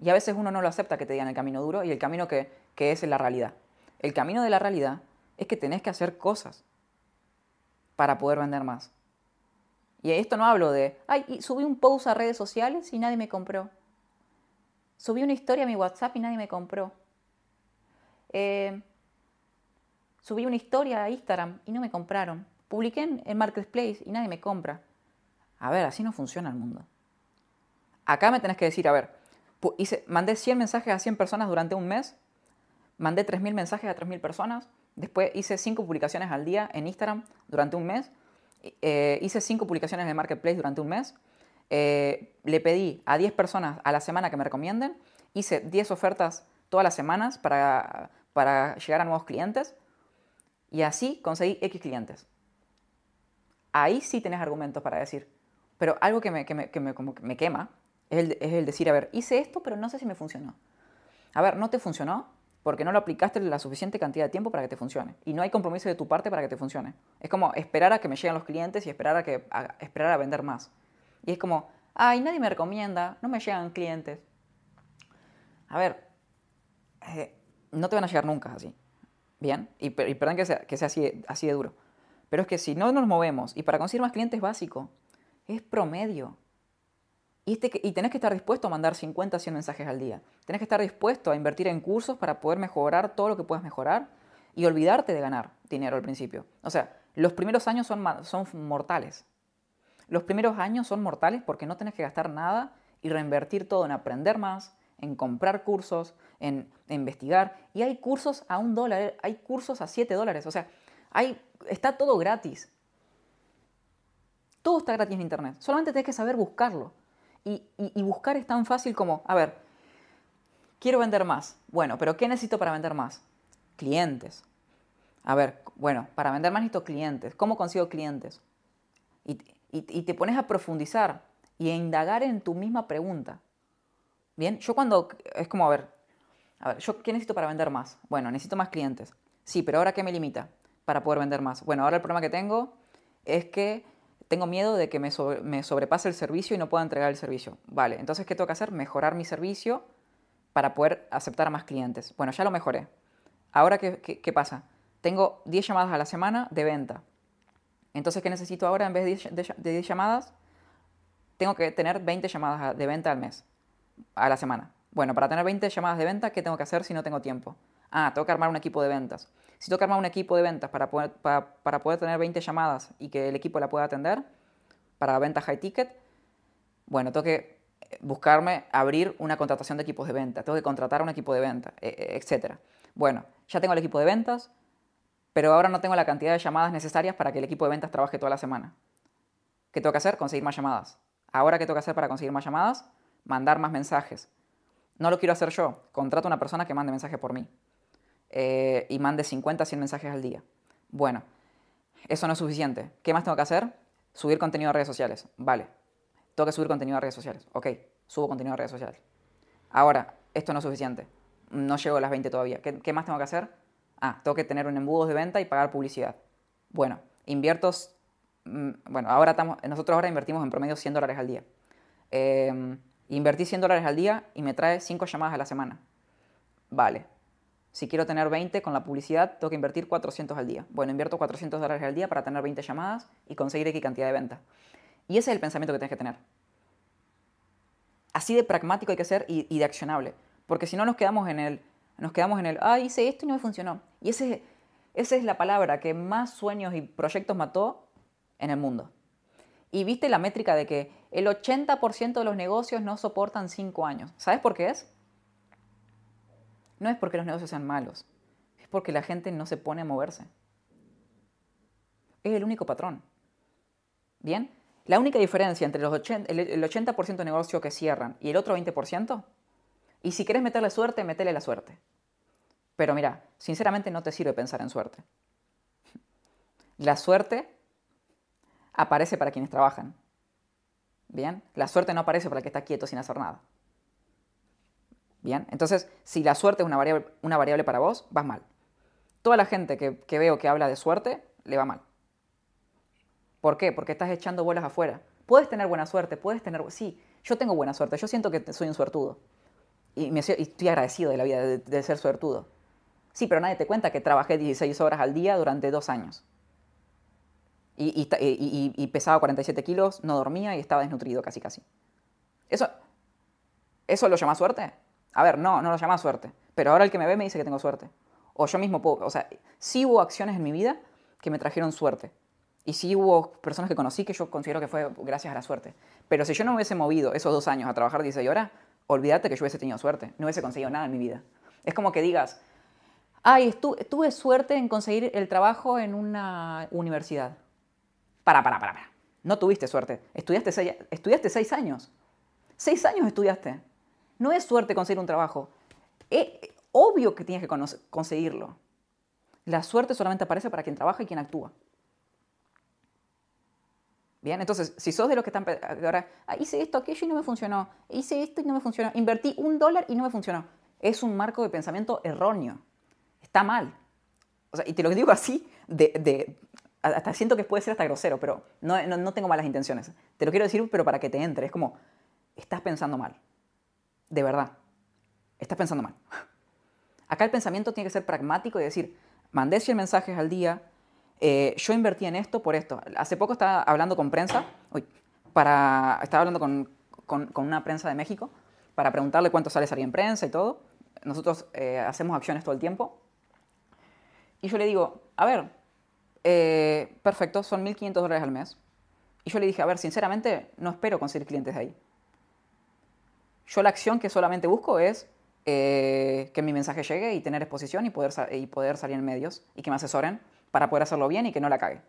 Y a veces uno no lo acepta que te digan el camino duro y el camino que, que es la realidad. El camino de la realidad es que tenés que hacer cosas para poder vender más. Y esto no hablo de, ay, subí un post a redes sociales y nadie me compró. Subí una historia a mi WhatsApp y nadie me compró. Eh, subí una historia a Instagram y no me compraron. Publiqué en, en Marketplace y nadie me compra. A ver, así no funciona el mundo. Acá me tenés que decir, a ver, hice, mandé 100 mensajes a 100 personas durante un mes, mandé 3.000 mensajes a 3.000 personas, después hice 5 publicaciones al día en Instagram durante un mes, eh, hice 5 publicaciones en Marketplace durante un mes, eh, le pedí a 10 personas a la semana que me recomienden, hice 10 ofertas todas las semanas para, para llegar a nuevos clientes y así conseguí X clientes. Ahí sí tenés argumentos para decir. Pero algo que me, que me, que me, me quema es el, decir, a ver, hice esto, pero no sé si me funcionó. A ver, no te funcionó porque no lo aplicaste la suficiente cantidad de tiempo para que te funcione. Y no hay compromiso de tu parte para que te funcione. Es como esperar a que me lleguen los clientes y esperar a, que, esperar a vender más. Y es como, ay, nadie me recomienda, no me llegan clientes. A ver, eh, no te van a llegar nunca así. Bien, y, perdón que sea, que sea así, de duro. Pero es que si no nos movemos, y para conseguir más clientes básico, es promedio. Este y, tenés que estar dispuesto a mandar 50, 100 mensajes al día. Tenés que estar dispuesto a invertir en cursos para poder mejorar todo lo que puedas mejorar y olvidarte de ganar dinero al principio. O sea, los primeros años son, son mortales. Los primeros años son mortales porque no tenés que gastar nada y reinvertir todo en aprender más, en comprar cursos, en, investigar. Y hay cursos a un dólar, hay cursos a 7 dólares. O sea, está todo gratis. Todo está gratis en Internet. Solamente tenés que saber buscarlo. Y, buscar es tan fácil como, a ver, quiero vender más. Bueno, pero ¿qué necesito para vender más? Clientes. A ver, bueno, para vender más necesito clientes. ¿Cómo consigo clientes? Y, te pones a profundizar y a indagar en tu misma pregunta. Bien, yo cuando, es como, a ver, a ver, ¿yo qué necesito para vender más? Bueno, necesito más clientes. Sí, pero ahora ¿qué me limita para poder vender más? Bueno, ahora el problema que tengo es que tengo miedo de que me, sobrepase el servicio y no pueda entregar el servicio. Vale, entonces, ¿qué tengo que hacer? Mejorar mi servicio para poder aceptar a más clientes. Bueno, ya lo mejoré. Ahora, ¿qué, pasa? Tengo 10 llamadas a la semana de venta. Entonces, ¿qué necesito ahora en vez de 10 llamadas? Tengo que tener 20 llamadas de venta al mes, a la semana. Bueno, para tener 20 llamadas de venta, ¿qué tengo que hacer si no tengo tiempo? Ah, tengo que armar un equipo de ventas. Si tengo que armar un equipo de ventas para poder, para, poder tener 20 llamadas y que el equipo la pueda atender, para ventas high ticket, bueno, tengo que buscarme abrir una contratación de equipos de venta, tengo que contratar un equipo de venta, e, e, etc. Bueno, ya tengo el equipo de ventas, pero ahora no tengo la cantidad de llamadas necesarias para que el equipo de ventas trabaje toda la semana. ¿Qué tengo que hacer? Conseguir más llamadas. Ahora, ¿qué tengo que hacer para conseguir más llamadas? Mandar más mensajes. No lo quiero hacer yo, contrato a una persona que mande mensajes por mí. Eh, y mande 50, 100 mensajes al día. Bueno, eso no es suficiente. ¿Qué más tengo que hacer? Subir contenido a redes sociales. Vale, tengo que subir contenido a redes sociales. Ok, subo contenido a redes sociales. Ahora, esto no es suficiente. No llego a las 20 todavía. ¿Qué, más tengo que hacer? Ah, tengo que tener un embudo de venta y pagar publicidad. Bueno, invierto... Mm, bueno, ahora estamos, nosotros ahora invertimos en promedio 100 dólares al día. Eh, invertí 100 dólares al día y me trae 5 llamadas a la semana. Vale, si quiero tener 20 con la publicidad, tengo que invertir 400 al día. Bueno, invierto 400 dólares al día para tener 20 llamadas y conseguir X cantidad de venta. Y ese es el pensamiento que tienes que tener. Así de pragmático hay que ser y, de accionable. Porque si no nos quedamos en el, nos quedamos en el, ah, hice esto y no me funcionó. Y ese, esa es la palabra que más sueños y proyectos mató en el mundo. Y viste la métrica de que el 80% de los negocios no soportan 5 años. ¿Sabes por qué es? no es porque los negocios sean malos, es porque la gente no se pone a moverse. Es el único patrón. ¿Bien? La única diferencia entre los 80, el 80% de negocios que cierran y el otro 20%, y si quieres meterle suerte, metele la suerte. Pero mira, sinceramente no te sirve pensar en suerte. La suerte aparece para quienes trabajan. ¿Bien? La suerte no aparece para el que está quieto sin hacer nada. ¿Bien? Entonces, si la suerte es una variable, una variable para vos, vas mal. Toda la gente que, que veo que habla de suerte, le va mal. ¿Por qué? Porque estás echando bolas afuera. Puedes tener buena suerte, puedes tener... Sí, yo tengo buena suerte, yo siento que soy un suertudo. Y, me, estoy agradecido de la vida de, ser suertudo. Sí, pero nadie te cuenta que trabajé 16 horas al día durante dos años. Y, y, pesaba 47 kilos, no dormía y estaba desnutrido casi casi. ¿Eso, ¿Eso lo llama suerte? A ver, no, no lo llama suerte. Pero ahora el que me ve me dice que tengo suerte. O yo mismo puedo... O sea, sí hubo acciones en mi vida que me trajeron suerte. Y sí hubo personas que conocí que yo considero que fue gracias a la suerte. Pero si yo no hubiese movido esos dos años a trabajar 16 horas, olvídate que yo hubiese tenido suerte. No hubiese conseguido nada en mi vida. Es como que digas, ay, tuve suerte en conseguir el trabajo en una universidad. Para, para, para, para. No tuviste suerte. Estudiaste seis, estudiaste seis años. Seis años estudiaste. No es suerte conseguir un trabajo. Es obvio que tienes que conseguirlo. La suerte solamente aparece para quien trabaja y quien actúa. Bien, entonces, si sos de los que están ahora, ah, hice esto, aquello y no me funcionó, hice esto y no me funcionó, invertí un dólar y no me funcionó, es un marco de pensamiento erróneo. Está mal. O sea, y te lo digo así, de, de hasta siento que puede ser hasta grosero, pero no, no, no, tengo malas intenciones. Te lo quiero decir, pero para que te entre. Es como, estás pensando mal. De verdad. Estás pensando mal. Acá el pensamiento tiene que ser pragmático y decir, mandé 100 mensajes al día, eh, yo invertí en esto por esto. Hace poco estaba hablando con prensa, para, estaba hablando con, con, una prensa de México para preguntarle cuánto sale salir en prensa y todo. Nosotros eh, hacemos acciones todo el tiempo. Y yo le digo, a ver, eh, perfecto, son 1.500 dólares al mes. Y yo le dije, a ver, sinceramente, no espero conseguir clientes de ahí. Yo la acción que solamente busco es que mi mensaje llegue y tener exposición y poder, y poder salir en medios y que me asesoren para poder hacerlo bien y que no la cague.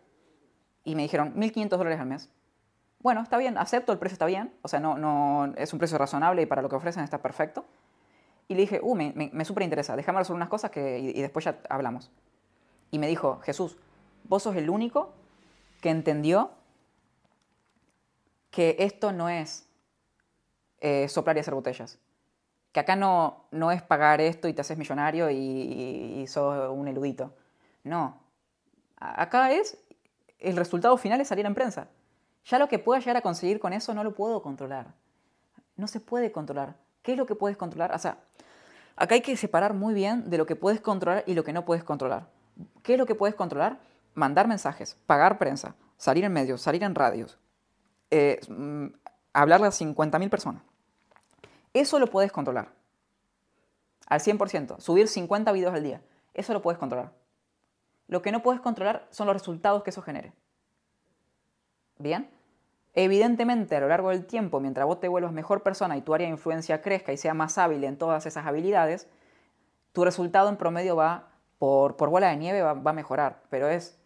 Y me dijeron, 1.500 dólares al mes. Bueno, está bien, acepto, el precio está bien, o sea, no, no, es un precio razonable y para lo que ofrecen está perfecto. Y le dije, uh, me, me, súper interesa, déjame resolver unas cosas que, y, después ya hablamos. Y me dijo, Jesús, vos sos el único que entendió que esto no es eh, soplar y hacer botellas. Que acá no, no es pagar esto y te haces millonario y, y, y sos un eludito. No, Acá es, el resultado final es salir en prensa. Ya lo que pueda llegar a conseguir con eso no lo puedo controlar. No se puede controlar. ¿Qué es lo que puedes controlar? O sea, acá hay que separar muy bien de lo que puedes controlar y lo que no puedes controlar. ¿Qué es lo que puedes controlar? Mandar mensajes, pagar prensa, salir en medios, salir en radios, eh, mm, hablarle a 50.000 personas. Eso lo puedes controlar. Al 100%. Subir 50 videos al día. Eso lo puedes controlar. Lo que no puedes controlar son los resultados que eso genere. ¿Bien? Evidentemente, a lo largo del tiempo, mientras vos te vuelvas mejor persona y tu área de influencia crezca y sea más hábil en todas esas habilidades, tu resultado en promedio va, por, por bola de nieve, va, a mejorar. Pero es,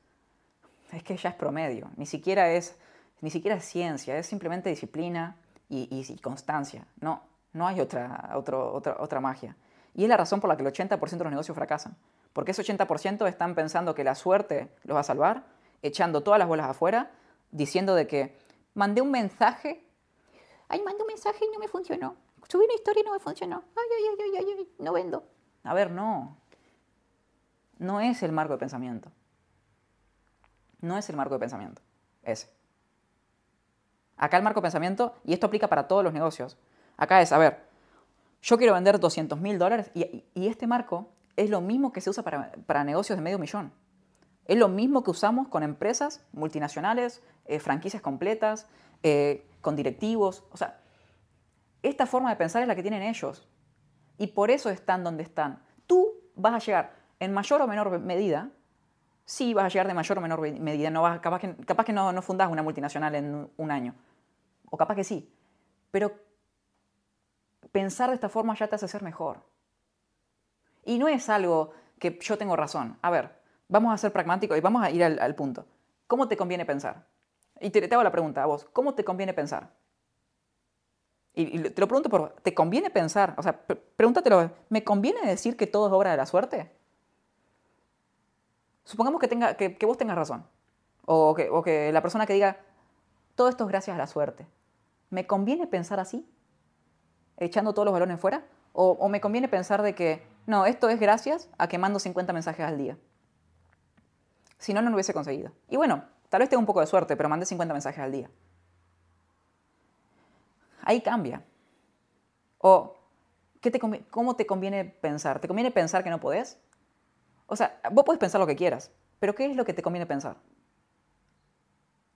es que ya es promedio. Ni siquiera es, ni siquiera es ciencia, es simplemente disciplina y, constancia. No, no hay otra, otra, otra magia. Y es la razón por la que el 80% de los negocios fracasan. Porque ese 80% están pensando que la suerte los va a salvar, echando todas las bolas afuera, diciendo de que mandé un mensaje, ay, mandé un mensaje y no me funcionó. Subí una historia y no me funcionó. Ay, ay, ay, ay, ay, no vendo. A ver, no. No es el marco de pensamiento. No es el marco de pensamiento. Ese. Acá el marco de pensamiento, y esto aplica para todos los negocios, acá es, a ver, yo quiero vender 200 mil dólares y, y, este marco es lo mismo que se usa para, negocios de medio millón. Es lo mismo que usamos con empresas multinacionales, eh, franquicias completas, eh, con directivos. O sea, esta forma de pensar es la que tienen ellos. Y por eso están donde están. Tú vas a llegar en mayor o menor medida. Sí, vas a llegar de mayor o menor medida. No vas, capaz que, capaz que no, no fundás una multinacional en un año. O capaz que sí. Pero pensar de esta forma ya te hace ser mejor. Y no es algo que yo tengo razón. A ver, vamos a ser pragmáticos y vamos a ir al, punto. ¿Cómo te conviene pensar? Y te, hago la pregunta a vos, ¿cómo te conviene pensar? Y, te lo pregunto por, ¿te conviene pensar? O sea, pregúntatelo, ¿me conviene decir que todo es obra de la suerte? Supongamos que, tenga, que, vos tengas razón. O que, la persona que diga, todo esto es gracias a la suerte. ¿Me conviene pensar así? ¿Echando todos los balones fuera? ¿O, o me conviene pensar de que, no, esto es gracias a que mando 50 mensajes al día? Si no, no lo hubiese conseguido. Y bueno, tal vez tenga un poco de suerte, pero mandé 50 mensajes al día. Ahí cambia. O, ¿qué te ¿cómo te conviene pensar? ¿Te conviene pensar que no podés? O sea, vos puedes pensar lo que quieras, pero ¿qué es lo que te conviene pensar?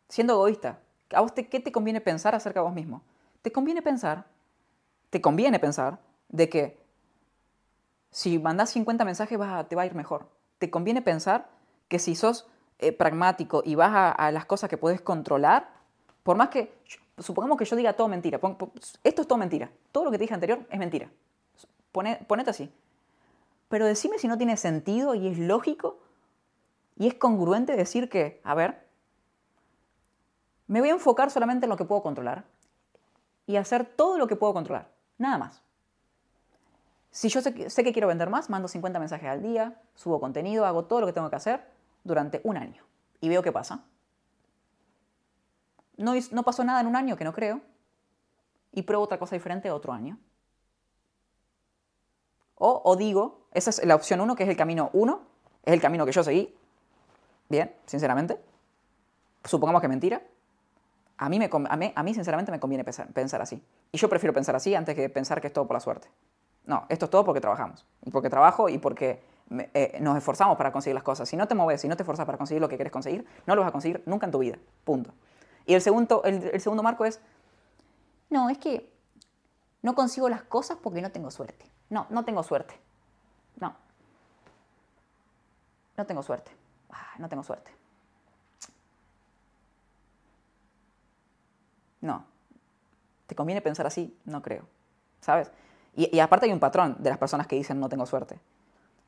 Siendo egoísta, ¿a vos qué te conviene pensar acerca de vos mismo? Te conviene pensar, te conviene pensar de que si mandás 50 mensajes te va a ir mejor. Te conviene pensar que si sos eh, pragmático y vas a, las cosas que puedes controlar, por más que, supongamos que yo diga todo mentira, esto es todo mentira, todo lo que te dije anterior es mentira, ponete así. Pero decime si no tiene sentido y es lógico y es congruente decir que, a ver, me voy a enfocar solamente en lo que puedo controlar y hacer todo lo que puedo controlar, nada más. Si yo sé que, quiero vender más, mando 50 mensajes al día, subo contenido, hago todo lo que tengo que hacer durante un año y veo qué pasa. No, no pasó nada en un año, que no creo, y pruebo otra cosa diferente otro año. O, digo, esa es la opción 1, que es el camino 1, es el camino que yo seguí. Bien, sinceramente. Supongamos que mentira. A mí, me, a mí, sinceramente, me conviene pensar, así. Y yo prefiero pensar así antes que pensar que es todo por la suerte. No, esto es todo porque trabajamos. Y porque trabajo y porque eh, nos esforzamos para conseguir las cosas. Si no te mueves, si no te esforzas para conseguir lo que quieres conseguir, no lo vas a conseguir nunca en tu vida. Punto. Y el segundo, el segundo marco es, no, es que no consigo las cosas porque no tengo suerte. No, no tengo suerte. No. No tengo suerte. Ah, no tengo suerte. No. ¿Te conviene pensar así? No creo. ¿Sabes? Y, aparte hay un patrón de las personas que dicen no tengo suerte.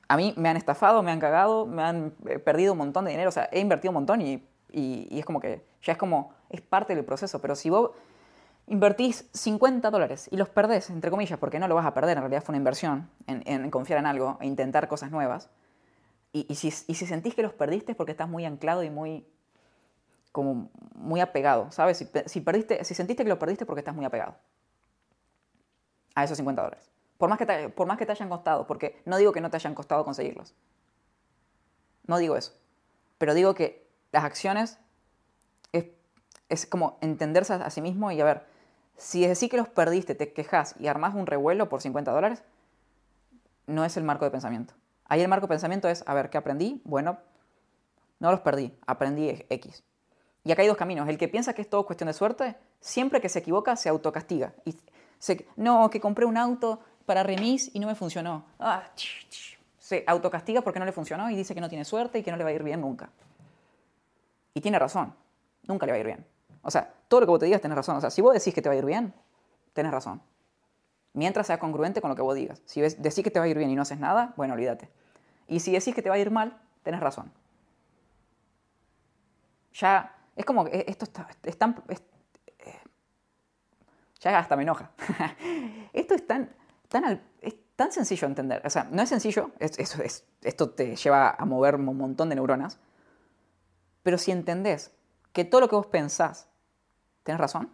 A mí me han estafado, me han cagado, me han eh, perdido un montón de dinero. O sea, he invertido un montón y, y es como que ya es como, es parte del proceso. Pero si vos invertís 50 dólares y los perdés, entre comillas, porque no lo vas a perder, en realidad fue una inversión en, confiar en algo e intentar cosas nuevas, y, si, sentís que los perdiste es porque estás muy anclado y muy, como muy apegado, ¿sabes? Si, perdiste, si sentiste que los perdiste porque estás muy apegado a esos 50 dólares. Por más, que te, por más que te hayan costado, porque no digo que no te hayan costado conseguirlos. No digo eso. Pero digo que las acciones es, es como entenderse a sí mismo y a ver, si es decir que los perdiste, te quejas y armas un revuelo por 50 dólares, no es el marco de pensamiento. Ahí el marco de pensamiento es, a ver, ¿qué aprendí? Bueno, no los perdí, aprendí X. Y acá hay dos caminos. El que piensa que es todo cuestión de suerte, siempre que se equivoca se autocastiga. Y no, que compré un auto para remis y no me funcionó. Ah, se autocastiga porque no le funcionó y dice que no tiene suerte y que no le va a ir bien nunca. Y tiene razón, nunca le va a ir bien. O sea, todo lo que vos te digas tenés razón. O sea, si vos decís que te va a ir bien, tenés razón. Mientras sea congruente con lo que vos digas. Si decís que te va a ir bien y no haces nada, bueno, olvídate. Y si decís que te va a ir mal, tenés razón. Ya, es como que esto está, es tan... ya hasta me enoja. esto es tan, tan, tan sencillo de entender. O sea, no es sencillo, esto te lleva a mover un montón de neuronas. Pero si entendés que todo lo que vos pensás ¿Tienes razón?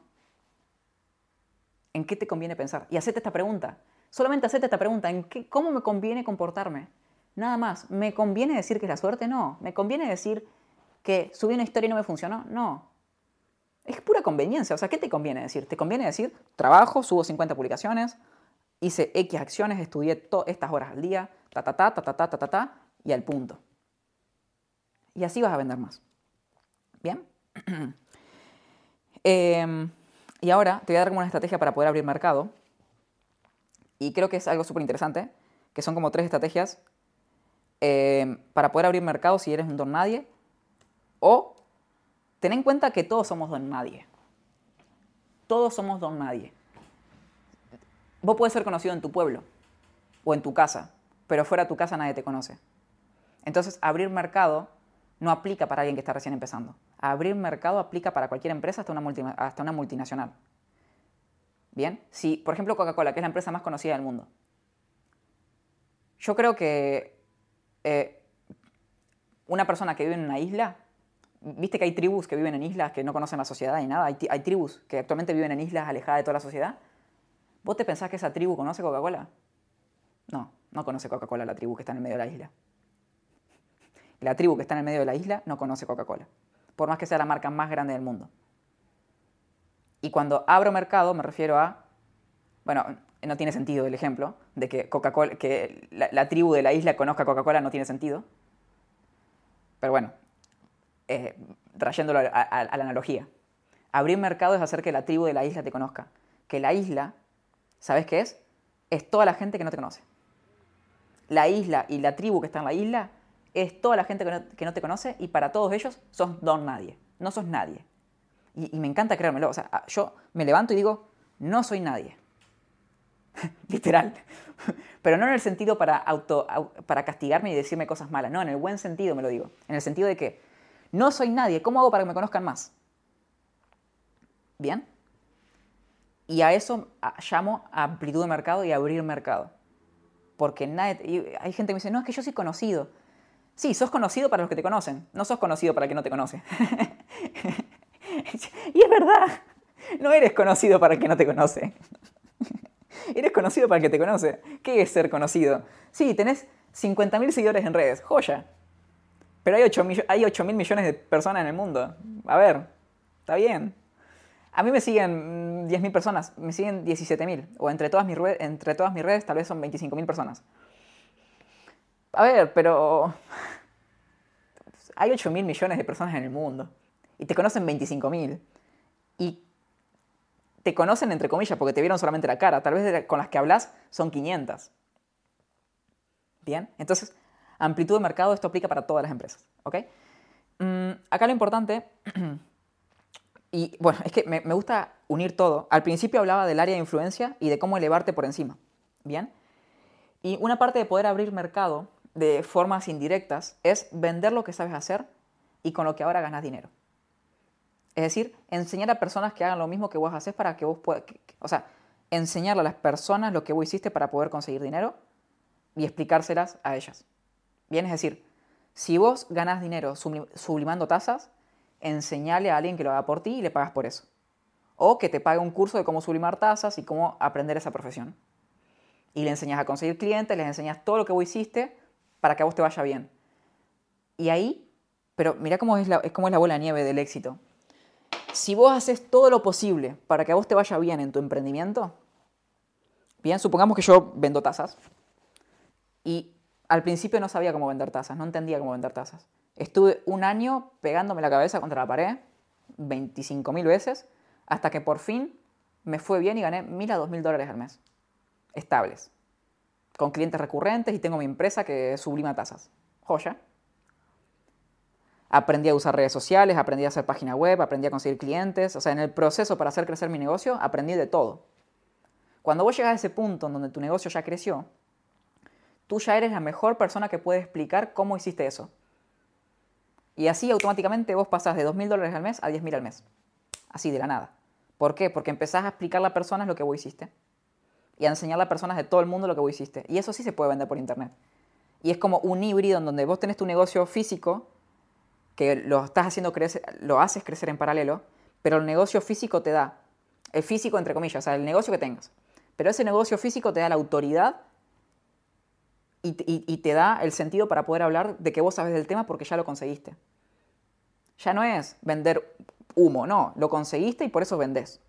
¿En qué te conviene pensar? Y hacete esta pregunta. Solamente hacete esta pregunta. ¿En qué, ¿Cómo me conviene comportarme? Nada más. ¿Me conviene decir que es la suerte? No. ¿Me conviene decir que subí una historia y no me funcionó? No. Es pura conveniencia. O sea, ¿qué te conviene decir? ¿Te conviene decir, trabajo, subo 50 publicaciones, hice X acciones, estudié estas horas al día, ta, ta, ta, ta, ta, ta, ta, ta, ta, y al punto? Y así vas a vender más. ¿Bien? Em, y ahora te voy a dar como una estrategia para poder abrir mercado. Y creo que es algo súper interesante, que son como tres estrategias em, para poder abrir mercado si eres un don nadie. O ten en cuenta que todos somos don nadie. Todos somos don nadie. Vos puedes ser conocido en tu pueblo o en tu casa, pero fuera de tu casa nadie te conoce. Entonces, abrir mercado no aplica para alguien que está recién empezando. Abrir mercado aplica para cualquier empresa hasta una, multinacional. Bien, si por ejemplo Coca-Cola, que es la empresa más conocida del mundo, yo creo que eh, una persona que vive en una isla, viste que hay tribus que viven en islas que no conocen la sociedad ni nada, hay, tribus que actualmente viven en islas alejadas de toda la sociedad. ¿Vos te pensás que esa tribu conoce Coca-Cola? No, no conoce Coca-Cola la tribu que está en medio de la isla. La tribu que está en medio de la isla no conoce Coca-Cola, por más que sea la marca más grande del mundo. Y cuando abro mercado me refiero a, bueno, no tiene sentido el ejemplo de que Coca-Cola, que la, tribu de la isla conozca Coca-Cola no tiene sentido. Pero bueno, eh, trayéndolo a, la analogía. Abrir mercado es hacer que la tribu de la isla te conozca. Que la isla, ¿sabes qué es? Es toda la gente que no te conoce. La isla y la tribu que está en la isla es toda la gente que no, te conoce y para todos ellos sos don nadie. No sos nadie. Y, me encanta creérmelo. O sea, yo me levanto y digo, no soy nadie. Literal. Pero no en el sentido para, auto, para castigarme y decirme cosas malas. No, en el buen sentido me lo digo. En el sentido de que no soy nadie. ¿Cómo hago para que me conozcan más? ¿Bien? Y a eso llamo amplitud de mercado y abrir mercado. Porque nadie, hay gente que me dice, no, es que yo soy conocido. Sí, sos conocido para los que te conocen, no sos conocido para el que no te conoce. y es verdad, no eres conocido para el que no te conoce. eres conocido para el que te conoce. ¿Qué es ser conocido? Sí, tenés 50.000 seguidores en redes, joya. Pero hay 8, hay 8 mil millones de personas en el mundo. A ver, está bien. A mí me siguen 10.000 personas, me siguen 17.000. O entre todas, mis redes, entre todas mis redes tal vez son 25.000 personas. A ver, pero hay 8 mil millones de personas en el mundo y te conocen 25 mil. Y te conocen entre comillas porque te vieron solamente la cara. Tal vez con las que hablas son 500. Bien, entonces, amplitud de mercado, esto aplica para todas las empresas. ¿ok? Mm, acá lo importante, y bueno, es que me, me gusta unir todo. Al principio hablaba del área de influencia y de cómo elevarte por encima. Bien, y una parte de poder abrir mercado de formas indirectas es vender lo que sabes hacer y con lo que ahora ganas dinero. Es decir, enseñar a personas que hagan lo mismo que vos haces para que vos puedas... O sea, enseñarle a las personas lo que vos hiciste para poder conseguir dinero y explicárselas a ellas. Bien, es decir, si vos ganas dinero sublimando tasas, enseñale a alguien que lo haga por ti y le pagas por eso. O que te pague un curso de cómo sublimar tasas y cómo aprender esa profesión. Y le enseñas a conseguir clientes, les enseñas todo lo que vos hiciste para que a vos te vaya bien. Y ahí, pero mira cómo es, la, es como es la bola de nieve del éxito. Si vos haces todo lo posible para que a vos te vaya bien en tu emprendimiento, bien, supongamos que yo vendo tazas y al principio no sabía cómo vender tazas, no entendía cómo vender tazas. Estuve un año pegándome la cabeza contra la pared, 25.000 veces, hasta que por fin me fue bien y gané 1.000 a 2.000 dólares al mes, estables con clientes recurrentes y tengo mi empresa que sublima tasas. Joya. Aprendí a usar redes sociales, aprendí a hacer página web, aprendí a conseguir clientes. O sea, en el proceso para hacer crecer mi negocio, aprendí de todo. Cuando vos llegas a ese punto en donde tu negocio ya creció, tú ya eres la mejor persona que puede explicar cómo hiciste eso. Y así automáticamente vos pasás de 2.000 dólares al mes a 10.000 al mes. Así de la nada. ¿Por qué? Porque empezás a explicarle a personas lo que vos hiciste y a enseñarle a personas de todo el mundo lo que vos hiciste. Y eso sí se puede vender por internet. Y es como un híbrido en donde vos tenés tu negocio físico, que lo estás haciendo crecer, lo haces crecer en paralelo, pero el negocio físico te da, el físico entre comillas, o sea, el negocio que tengas. Pero ese negocio físico te da la autoridad y, te da el sentido para poder hablar de que vos sabes del tema porque ya lo conseguiste. Ya no es vender humo, no, lo conseguiste y por eso vendés.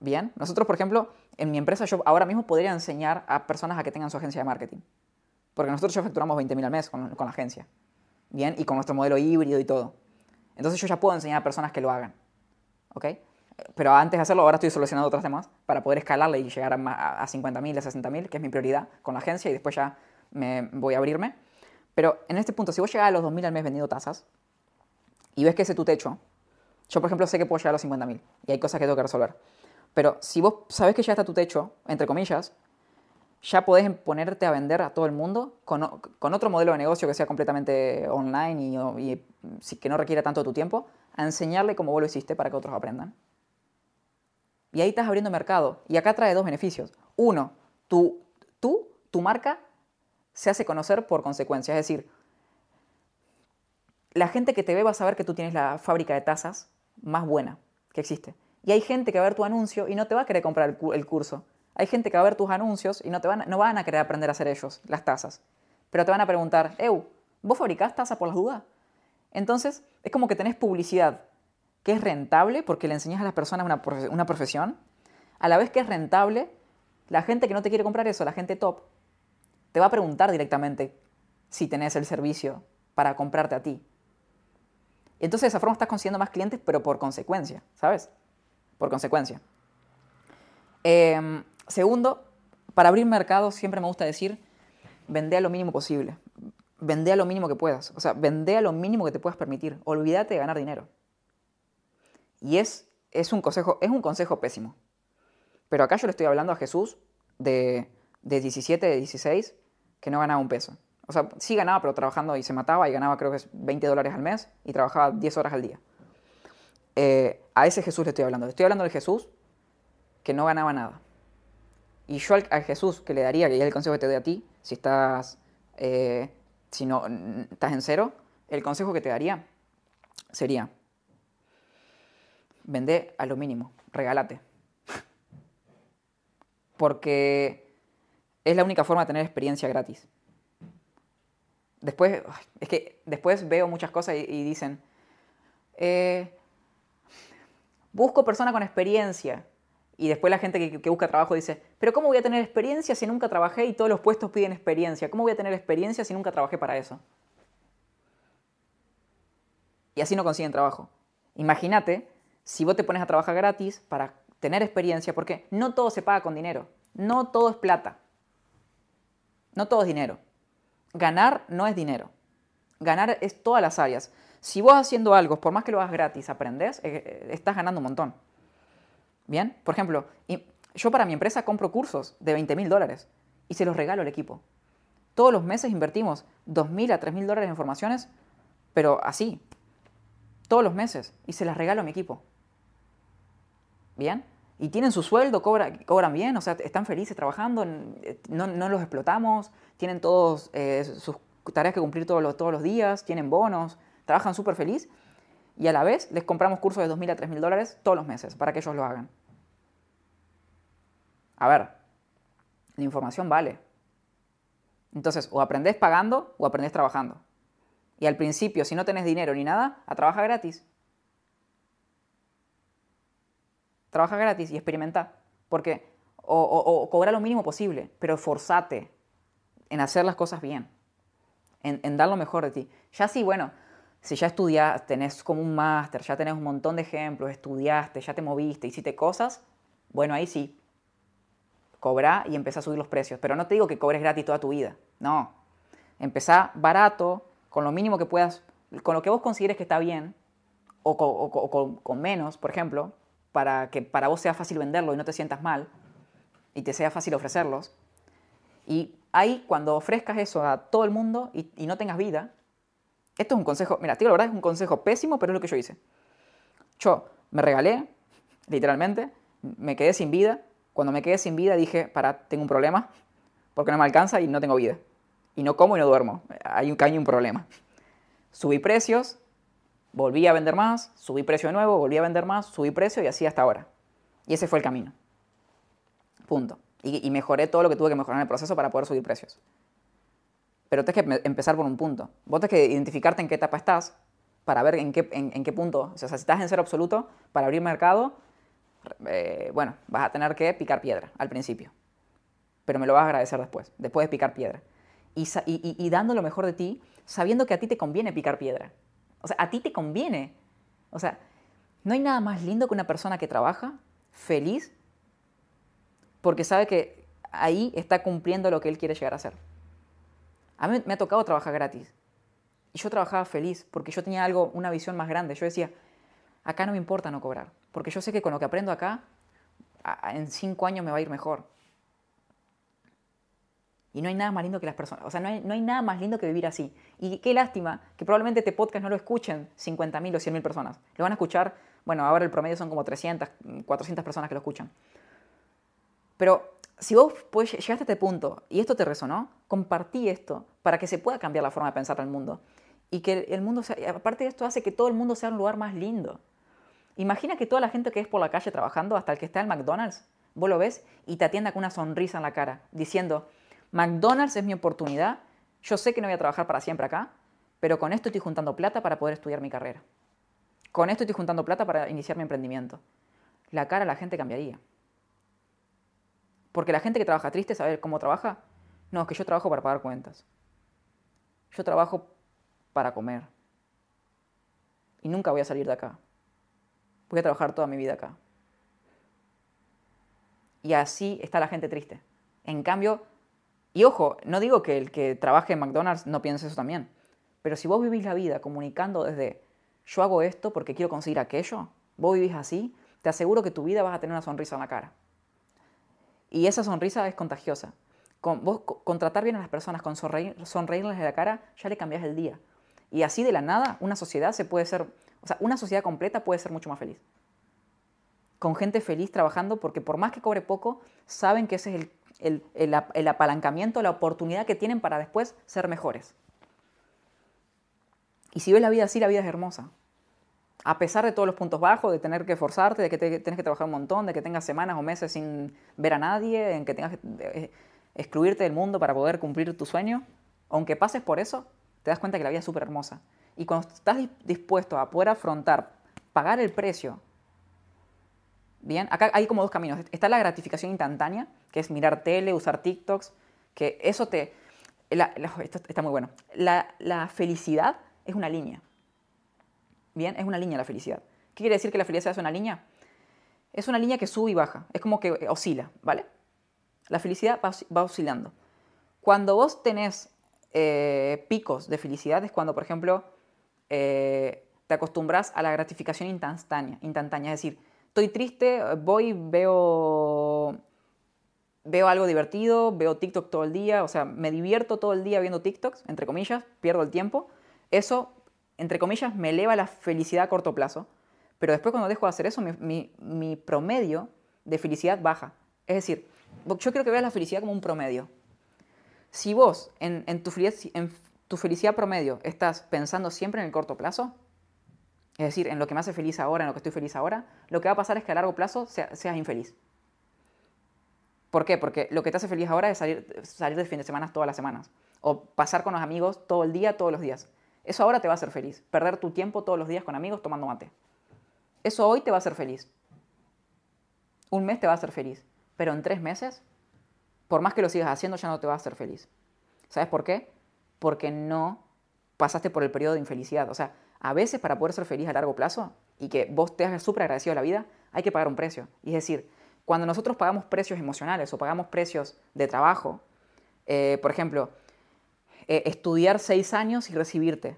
Bien, nosotros, por ejemplo, en mi empresa yo ahora mismo podría enseñar a personas a que tengan su agencia de marketing. Porque nosotros ya facturamos 20.000 al mes con, la agencia. Bien, y con nuestro modelo híbrido y todo. Entonces yo ya puedo enseñar a personas que lo hagan. ¿Ok? Pero antes de hacerlo, ahora estoy solucionando otros temas para poder escalarle y llegar a, a 50.000, a 60.000, que es mi prioridad con la agencia, y después ya me voy a abrirme. Pero en este punto, si vos llegas a los 2.000 al mes vendiendo tasas y ves que ese es tu techo, yo por ejemplo sé que puedo llegar a los 50.000 y hay cosas que tengo que resolver. Pero si vos sabés que ya está tu techo, entre comillas, ya podés ponerte a vender a todo el mundo con, otro modelo de negocio que sea completamente online y, y, que no requiera tanto tu tiempo, a enseñarle cómo vos lo hiciste para que otros aprendan. Y ahí estás abriendo mercado. Y acá trae dos beneficios. Uno, tú, tú, tu marca se hace conocer por consecuencia. Es decir, la gente que te ve va a saber que tú tienes la fábrica de tazas más buena que existe. Y hay gente que va a ver tu anuncio y no te va a querer comprar el curso. Hay gente que va a ver tus anuncios y no, te van, no van a querer aprender a hacer ellos las tazas. Pero te van a preguntar, Eu, ¿vos fabricás tazas por las dudas? Entonces, es como que tenés publicidad que es rentable porque le enseñas a las personas una, una profesión. A la vez que es rentable, la gente que no te quiere comprar eso, la gente top, te va a preguntar directamente si tenés el servicio para comprarte a ti. Entonces de esa forma estás consiguiendo más clientes, pero por consecuencia, ¿sabes? Por consecuencia. Em, segundo, para abrir mercado siempre me gusta decir, vende a lo mínimo posible. Vende a lo mínimo que puedas. O sea, vende a lo mínimo que te puedas permitir. Olvídate de ganar dinero. Y es, es, un, consejo, es un consejo pésimo. Pero acá yo le estoy hablando a Jesús de, de 17, de 16, que no ganaba un peso. O sea, sí ganaba, pero trabajando y se mataba y ganaba creo que es 20 dólares al mes y trabajaba 10 horas al día. Eh, a ese Jesús le estoy hablando. estoy hablando del Jesús que no ganaba nada. Y yo al, Jesús que le daría, que es el consejo que te doy a ti, si estás, eh, si no, estás en cero, el consejo que te daría sería, vende a lo mínimo, regálate. Porque es la única forma de tener experiencia gratis después, es que después veo muchas cosas y, dicen, eh, busco persona con experiencia. Y después la gente que, busca trabajo dice, pero ¿cómo voy a tener experiencia si nunca trabajé y todos los puestos piden experiencia? ¿Cómo voy a tener experiencia si nunca trabajé para eso? Y así no consiguen trabajo. Imagínate si vos te pones a trabajar gratis para tener experiencia, porque no todo se paga con dinero, no todo es plata, no todo es dinero. Ganar no es dinero. Ganar es todas las áreas. Si vos haciendo algo, por más que lo hagas gratis, aprendes, eh, eh, estás ganando un montón. Bien, por ejemplo, yo para mi empresa compro cursos de 20 mil dólares y se los regalo al equipo. Todos los meses invertimos 2.000 a 3.000 dólares en formaciones, pero así, todos los meses, y se las regalo a mi equipo. ¿Bien? Y tienen su sueldo, cobran bien, o sea, están felices trabajando, eh, no, los explotamos, tienen todos eh, sus tareas que cumplir todos los, todos los días, tienen bonos, trabajan súper feliz y a la vez les compramos cursos de 2.000 a 3.000 dólares todos los meses para que ellos lo hagan. A ver, la información vale. Entonces, o aprendés pagando o aprendés trabajando. Y al principio, si no tenés dinero ni nada, a trabajar gratis. Trabaja gratis y experimenta. Porque, o, cobra lo mínimo posible, pero forzate en hacer las cosas bien, en, dar lo mejor de ti. Ya sí, bueno, si ya estudiaste, tenés como un máster, ya tenés un montón de ejemplos, estudiaste, ya te moviste, hiciste cosas, bueno, ahí sí, cobra y empezá a subir los precios. Pero no te digo que cobres gratis toda tu vida, no. Empezá barato, con lo mínimo que puedas, con lo que vos consideres que está bien, o con menos, por ejemplo, para que para vos sea fácil venderlo y no te sientas mal y te sea fácil ofrecerlos. Y ahí, cuando ofrezcas eso a todo el mundo y, no tengas vida, esto es un consejo, mira, tío, la verdad es un consejo pésimo, pero es lo que yo hice. Yo me regalé, literalmente, me quedé sin vida. Cuando me quedé sin vida dije, para, tengo un problema, porque no me alcanza y no tengo vida. Y no como y no duermo. Hay un, hay un problema. Subí precios, Volví a vender más, subí precio de nuevo, volví a vender más, subí precio y así hasta ahora. Y ese fue el camino. Punto. Y, mejoré todo lo que tuve que mejorar en el proceso para poder subir precios. Pero tienes que empezar por un punto. Vos tienes que identificarte en qué etapa estás para ver en qué, en, qué punto. O sea, si estás en cero absoluto, para abrir mercado, eh, bueno, vas a tener que picar piedra al principio. Pero me lo vas a agradecer después, después de picar piedra. Y dando lo mejor de ti, sabiendo que a ti te conviene picar piedra. O sea, a ti te conviene. O sea, no hay nada más lindo que una persona que trabaja feliz porque sabe que ahí está cumpliendo lo que él quiere llegar a hacer. A mí me ha tocado trabajar gratis. Y yo trabajaba feliz porque yo tenía algo, una visión más grande. Yo decía, acá no me importa no cobrar. Porque yo sé que con lo que aprendo acá, en cinco años me va a ir mejor. Y no hay nada más lindo que las personas. O sea, no hay, no hay nada más lindo que vivir así. Y qué lástima que probablemente este podcast no lo escuchen 50.000 o 100.000 personas. Lo van a escuchar, bueno, ahora el promedio son como 300, 400 personas que lo escuchan. Pero si vos pues, llegaste a este punto y esto te resonó, compartí esto para que se pueda cambiar la forma de pensar en el mundo. Y que el mundo, sea, aparte de esto, hace que todo el mundo sea un lugar más lindo. Imagina que toda la gente que es por la calle trabajando, hasta el que está en McDonald's, vos lo ves y te atienda con una sonrisa en la cara, diciendo, McDonald's es mi oportunidad, yo sé que no voy a trabajar para siempre acá, pero con esto estoy juntando plata para poder estudiar mi carrera. Con esto estoy juntando plata para iniciar mi emprendimiento. La cara a la gente cambiaría. Porque la gente que trabaja triste, ¿sabe cómo trabaja? No, es que yo trabajo para pagar cuentas. Yo trabajo para comer. Y nunca voy a salir de acá. Voy a trabajar toda mi vida acá. Y así está la gente triste. En cambio, y ojo, no digo que el que trabaje en McDonald's no piense eso también. Pero si vos vivís la vida comunicando desde yo hago esto porque quiero conseguir aquello, vos vivís así, te aseguro que tu vida vas a tener una sonrisa en la cara. Y esa sonrisa es contagiosa. Con, vos con tratar bien a las personas, con sonreír, sonreírles de la cara, ya le cambias el día. Y así de la nada, una sociedad se puede ser, o sea, una sociedad completa puede ser mucho más feliz. Con gente feliz trabajando porque por más que cobre poco, saben que ese es el, el, el apalancamiento, la oportunidad que tienen para después ser mejores. Y si ves la vida así, la vida es hermosa a pesar de todos los puntos bajos, de tener que esforzarte, de que te, tienes que trabajar un montón, de que tengas semanas o meses sin ver a nadie, en que tengas que eh, excluirte del mundo para poder cumplir tu sueño, aunque pases por eso, te das cuenta que la vida es súper hermosa. Y cuando estás dispuesto a poder afrontar, pagar el precio, bien, acá hay como dos caminos. Está la gratificación instantánea, que es mirar tele, usar TikToks, que eso te... esto está muy bueno. la felicidad es una línea. Bien, es una línea la felicidad. ¿Qué quiere decir que la felicidad es una línea? Es una línea que sube y baja, es como que oscila, ¿vale? La felicidad va, oscilando. Cuando vos tenés eh, picos de felicidad es cuando, por ejemplo, eh, te acostumbras a la gratificación instantánea, instantánea. Es decir, estoy triste, voy, veo, veo algo divertido, veo TikTok todo el día, o sea, me divierto todo el día viendo TikToks, entre comillas, pierdo el tiempo. Eso entre comillas, me eleva la felicidad a corto plazo, pero después cuando dejo de hacer eso, mi, promedio de felicidad baja. Es decir, yo creo que veas la felicidad como un promedio. Si vos en, tu, en tu felicidad promedio estás pensando siempre en el corto plazo, es decir, en lo que me hace feliz ahora, en lo que estoy feliz ahora, lo que va a pasar es que a largo plazo seas infeliz. ¿Por qué? Porque lo que te hace feliz ahora es salir, de fin de semana todas las semanas. O pasar con los amigos todo el día, todos los días. Eso ahora te va a hacer feliz. Perder tu tiempo todos los días con amigos tomando mate. Eso hoy te va a hacer feliz. Un mes te va a hacer feliz. Pero en tres meses, por más que lo sigas haciendo, ya no te va a hacer feliz. ¿Sabes por qué? Porque no pasaste por el periodo de infelicidad. O sea, a veces para poder ser feliz a largo plazo y que vos te hagas súper agradecido a la vida, hay que pagar un precio. Es decir, cuando nosotros pagamos precios emocionales o pagamos precios de trabajo, eh, por ejemplo, eh, estudiar seis años y recibirte.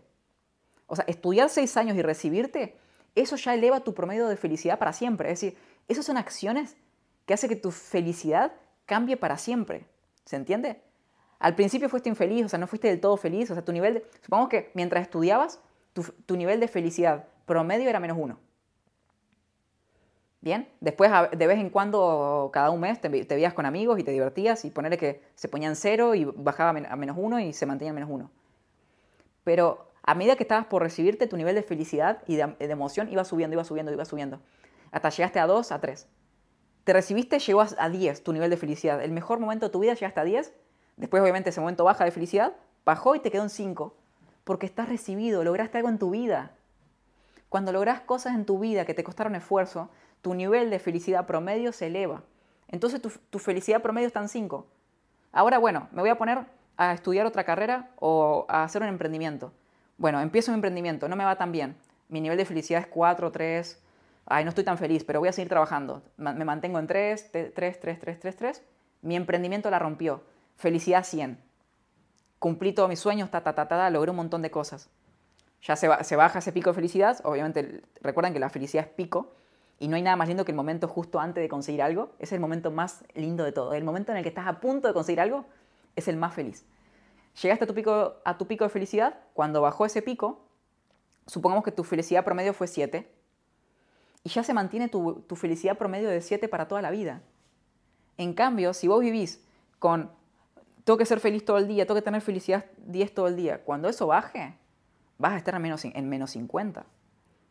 O sea, estudiar seis años y recibirte, eso ya eleva tu promedio de felicidad para siempre. Es decir, esas son acciones que hacen que tu felicidad cambie para siempre. ¿Se entiende? Al principio fuiste infeliz, o sea, no fuiste del todo feliz. O sea, tu nivel, de, supongamos que mientras estudiabas, tu, nivel de felicidad promedio era menos uno. Bien, después de vez en cuando, cada un mes, te, veías con amigos y te divertías y ponerle que se ponían cero y bajaba a menos uno y se mantenía en menos uno. Pero a medida que estabas por recibirte, tu nivel de felicidad y de, emoción iba subiendo, iba subiendo, iba subiendo. Hasta llegaste a dos, a tres. Te recibiste, llegó a 10 tu nivel de felicidad. El mejor momento de tu vida llegaste a 10. Después, obviamente, ese momento baja de felicidad. Bajó y te quedó en 5. Porque estás recibido, lograste algo en tu vida. Cuando logras cosas en tu vida que te costaron esfuerzo, tu nivel de felicidad promedio se eleva. Entonces tu, felicidad promedio está en 5. Ahora, bueno, me voy a poner a estudiar otra carrera o a hacer un emprendimiento. Bueno, empiezo un emprendimiento, no me va tan bien. Mi nivel de felicidad es 4, 3. Ay, no estoy tan feliz, pero voy a seguir trabajando. Me mantengo en 3, 3, 3, 3, 3, 3. Mi emprendimiento la rompió. Felicidad 100. Cumplí todos mis sueños, ta, ta, logré un montón de cosas. Ya se, baja ese pico de felicidad. Obviamente, recuerden que la felicidad es pico. Y no hay nada más lindo que el momento justo antes de conseguir algo. Es el momento más lindo de todo. El momento en el que estás a punto de conseguir algo, es el más feliz. Llegaste a tu pico, a tu pico de felicidad, cuando bajó ese pico, supongamos que tu felicidad promedio fue 7, y ya se mantiene tu, tu felicidad promedio de 7 para toda la vida. En cambio, si vos vivís con, tengo que ser feliz todo el día, tengo que tener felicidad 10 todo el día, cuando eso baje, vas a estar en menos, en menos 50.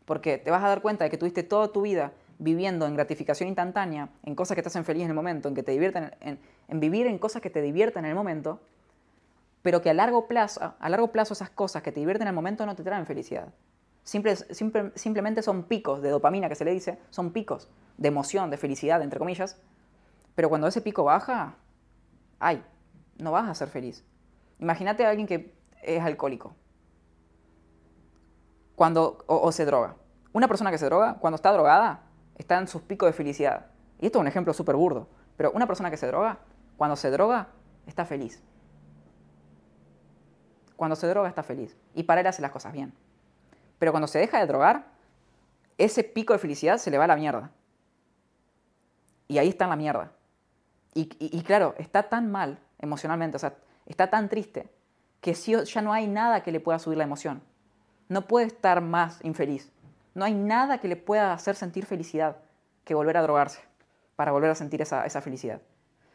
Porque te vas a dar cuenta de que tuviste toda tu vida viviendo en gratificación instantánea, en cosas que te hacen feliz en el momento, en que te divierten, en, vivir en cosas que te divierten en el momento, pero que a largo plazo, a largo plazo esas cosas que te divierten en el momento no te traen felicidad. Simple, simplemente son picos de dopamina que se le dice, son picos de emoción, de felicidad, entre comillas, pero cuando ese pico baja, ay, no vas a ser feliz. Imagínate a alguien que es alcohólico cuando, o, se droga. Una persona que se droga, cuando está drogada, está en sus picos de felicidad. Y esto es un ejemplo súper burdo. Pero una persona que se droga, cuando se droga, está feliz. Cuando se droga, está feliz. Y para él hace las cosas bien. Pero cuando se deja de drogar, ese pico de felicidad se le va a la mierda. Y ahí está en la mierda. Y, claro, está tan mal emocionalmente, o sea, está tan triste, que ya no hay nada que le pueda subir la emoción. No puede estar más infeliz. No hay nada que le pueda hacer sentir felicidad que volver a drogarse para volver a sentir esa, felicidad.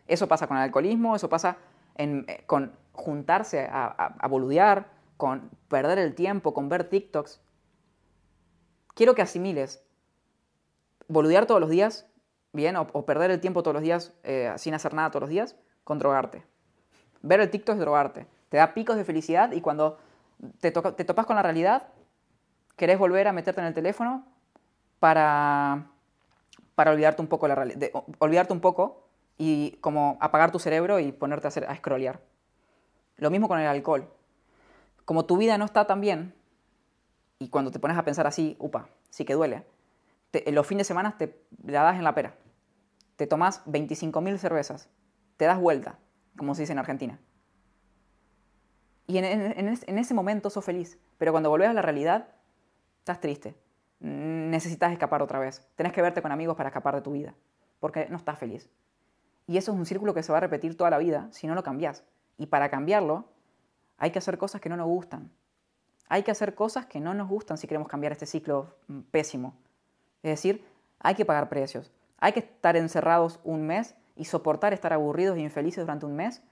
Eso pasa con el alcoholismo, eso pasa eh, con juntarse a, boludear, con perder el tiempo, con ver TikToks. Quiero que asimiles boludear todos los días, bien, o, perder el tiempo todos los días eh, sin hacer nada todos los días, con drogarte. Ver el TikTok es drogarte. Te da picos de felicidad y cuando te, te topas con la realidad, querés volver a meterte en el teléfono para, para olvidarte un poco la olvidarte un poco y como apagar tu cerebro y ponerte a, hacer, a scrollear. Lo mismo con el alcohol. Como tu vida no está tan bien, y cuando te pones a pensar así, upa, sí que duele, los fines de semana te la das en la pera. Te tomas 25.000 cervezas, te das vuelta, como se dice en Argentina. Y en, ese momento sos feliz, pero cuando volvés a la realidad, estás triste. Necesitas escapar otra vez. Tenés que verte con amigos para escapar de tu vida, porque no estás feliz. Y eso es un círculo que se va a repetir toda la vida si no lo cambias. Y para cambiarlo, hay que hacer cosas que no nos gustan. Hay que hacer cosas que no nos gustan si queremos cambiar este ciclo mm, pésimo. Es decir, hay que pagar precios. Hay que estar encerrados un mes y soportar estar aburridos y infelices durante un mes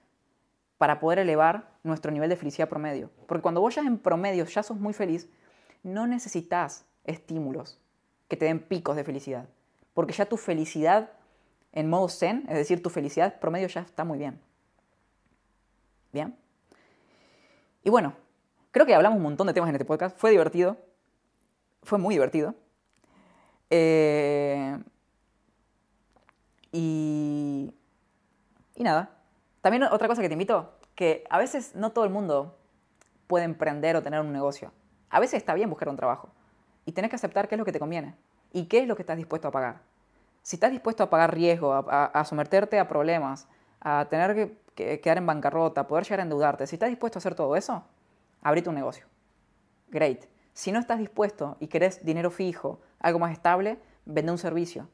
para poder elevar nuestro nivel de felicidad promedio. Porque cuando vos ya en promedio ya sos muy feliz, no necesitas estímulos que te den picos de felicidad. Porque ya tu felicidad en modo zen, es decir, tu felicidad promedio ya está muy bien. ¿Bien? Y bueno, creo que hablamos un montón de temas en este podcast. Fue divertido. Fue muy divertido. Eh, y, y nada, también otra cosa que te invito, que a veces no todo el mundo puede emprender o tener un negocio. A veces está bien buscar un trabajo y tenés que aceptar qué es lo que te conviene y qué es lo que estás dispuesto a pagar. Si estás dispuesto a pagar riesgo, a, someterte a problemas, a tener que, quedar en bancarrota, a poder llegar a endeudarte, si estás dispuesto a hacer todo eso, abrite un negocio. Great. Si no estás dispuesto y querés dinero fijo, algo más estable, vende un servicio.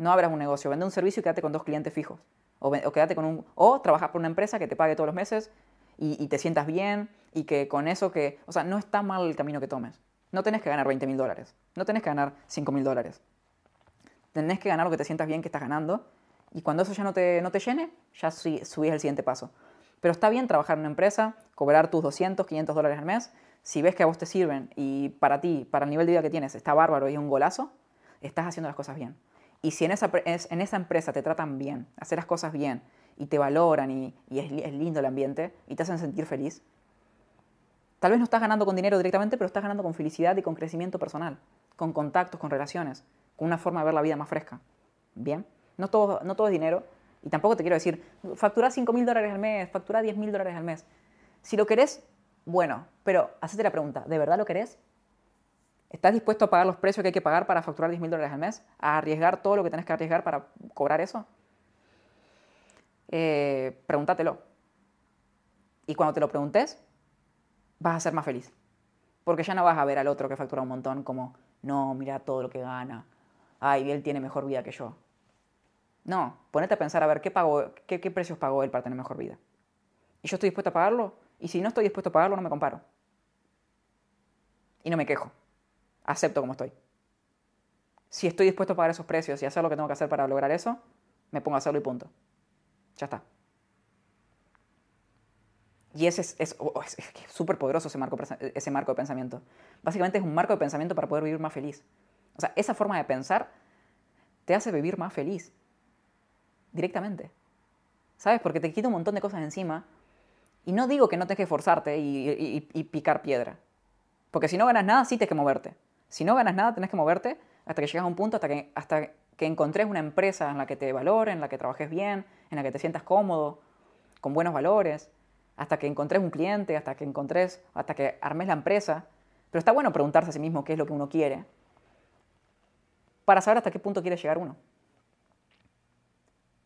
No abras un negocio, vende un servicio y quédate con dos clientes fijos. O, quédate con un... O trabajas por una empresa que te pague todos los meses y, te sientas bien y que con eso que... O sea, no está mal el camino que tomes. No tenés que ganar 20 mil dólares. No tenés que ganar 5 mil dólares. Tenés que ganar lo que te sientas bien que estás ganando. Y cuando eso ya no te, no te llene, ya subís el siguiente paso. Pero está bien trabajar en una empresa, cobrar tus 200, 500 dólares al mes. Si ves que a vos te sirven y para ti, para el nivel de vida que tienes, está bárbaro y es un golazo, estás haciendo las cosas bien. Y si en esa, en esa empresa te tratan bien, hacer las cosas bien, y te valoran y, es, lindo el ambiente y te hacen sentir feliz, tal vez no estás ganando con dinero directamente, pero estás ganando con felicidad y con crecimiento personal, con contactos, con relaciones, con una forma de ver la vida más fresca. ¿Bien? No todo, no todo es dinero. Y tampoco te quiero decir, factura 5 mil dólares al mes, factura 10 mil dólares al mes. Si lo querés, bueno, pero hacete la pregunta, ¿de verdad lo querés? ¿Estás dispuesto a pagar los precios que hay que pagar para facturar 10 mil dólares al mes? ¿A arriesgar todo lo que tenés que arriesgar para cobrar eso? Eh, pregúntatelo. Y cuando te lo preguntes, vas a ser más feliz. Porque ya no vas a ver al otro que factura un montón como, no, mira todo lo que gana. Ay, él tiene mejor vida que yo. No, ponete a pensar a ver qué, pagó, qué, qué precios pagó él para tener mejor vida. y yo estoy dispuesto a pagarlo, y si no estoy dispuesto a pagarlo, no me comparo. Y no me quejo. Acepto como estoy. Si estoy dispuesto a pagar esos precios y hacer lo que tengo que hacer para lograr eso, me pongo a hacerlo y punto. Ya está. Y ese es oh, súper poderoso ese marco, ese marco de pensamiento. Básicamente es un marco de pensamiento para poder vivir más feliz. O sea, esa forma de pensar te hace vivir más feliz. Directamente. ¿Sabes? Porque te quita un montón de cosas encima. Y no digo que no tengas que esforzarte y, y, picar piedra. Porque si no ganas nada, sí tienes que moverte. Si no ganas nada, tenés que moverte hasta que llegas a un punto, hasta que, hasta que encontres una empresa en la que te valoren, en la que trabajes bien, en la que te sientas cómodo, con buenos valores, hasta que encontres un cliente, hasta que encontres, hasta que armes la empresa. Pero está bueno preguntarse a sí mismo qué es lo que uno quiere para saber hasta qué punto quiere llegar uno.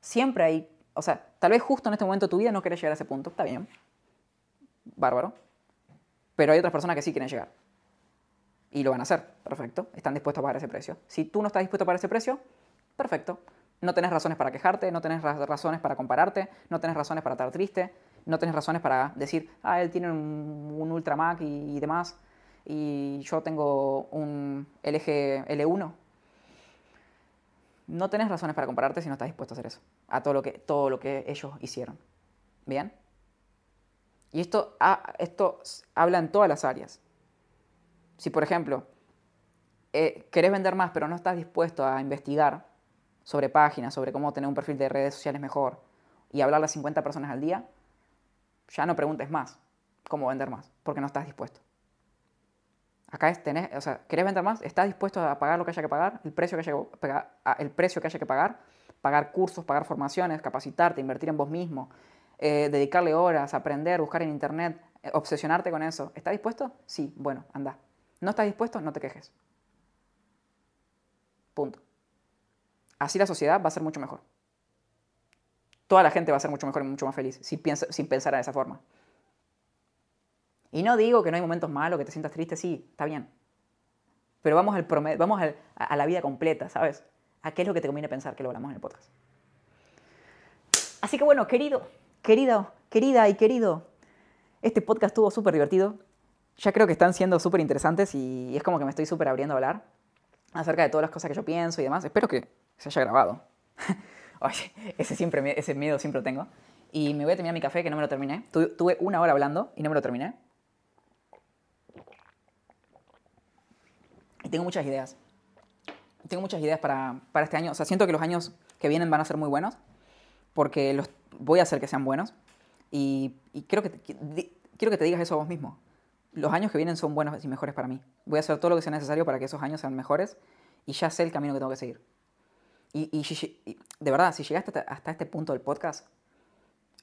Siempre hay, o sea, tal vez justo en este momento de tu vida no quieres llegar a ese punto, está bien, bárbaro, pero hay otras personas que sí quieren llegar. Y lo van a hacer, perfecto, están dispuestos a pagar ese precio. Si tú no estás dispuesto a pagar ese precio, perfecto. No tenés razones para quejarte, no tenés razones para compararte, no tenés razones para estar triste, no tenés razones para decir, ah, él tiene un, un Ultra Mac y, y demás, y yo tengo un LG L1 no tenés razones para compararte si no estás dispuesto a hacer eso, a todo lo que, todo lo que ellos hicieron. ¿Bien? Y esto, esto habla en todas las áreas. Si, por ejemplo, eh, querés vender más, pero no estás dispuesto a investigar sobre páginas, sobre cómo tener un perfil de redes sociales mejor y hablarle a 50 personas al día, ya no preguntes más cómo vender más, porque no estás dispuesto. Acá es tener, o sea, ¿querés vender más? ¿Estás dispuesto a pagar lo que haya que pagar? ¿El precio que haya que pagar? El precio que, haya que pagar? Pagar cursos, pagar formaciones, capacitarte, invertir en vos mismo, eh, dedicarle horas, aprender, buscar en internet, eh, obsesionarte con eso. ¿Estás dispuesto? Sí, bueno, anda. ¿No estás dispuesto? No te quejes. Punto. Así la sociedad va a ser mucho mejor. Toda la gente va a ser mucho mejor y mucho más feliz si sin pensar de esa forma. Y no digo que no hay momentos malos, que te sientas triste, sí, está bien. Pero vamos, al vamos a la vida completa, ¿sabes? ¿A qué es lo que te conviene pensar que lo hablamos en el podcast? Así que bueno, querido, querido, querida y querido, este podcast estuvo súper divertido. Ya creo que están siendo súper interesantes y es como que me estoy súper abriendo a hablar acerca de todas las cosas que yo pienso y demás. Espero que se haya grabado. Oye, ese, siempre, ese miedo siempre lo tengo. Y me voy a terminar mi café que no me lo terminé. tuve una hora hablando y no me lo terminé. Y tengo muchas ideas. Tengo muchas ideas para, para, este año. O sea, siento que los años que vienen van a ser muy buenos, porque los voy a hacer que sean buenos. Y, y quiero, que quiero que te digas eso a vos mismo. Los años que vienen son buenos y mejores para mí. Voy a hacer todo lo que sea necesario para que esos años sean mejores y ya sé el camino que tengo que seguir. Y, y, de verdad, si llegaste hasta este punto del podcast,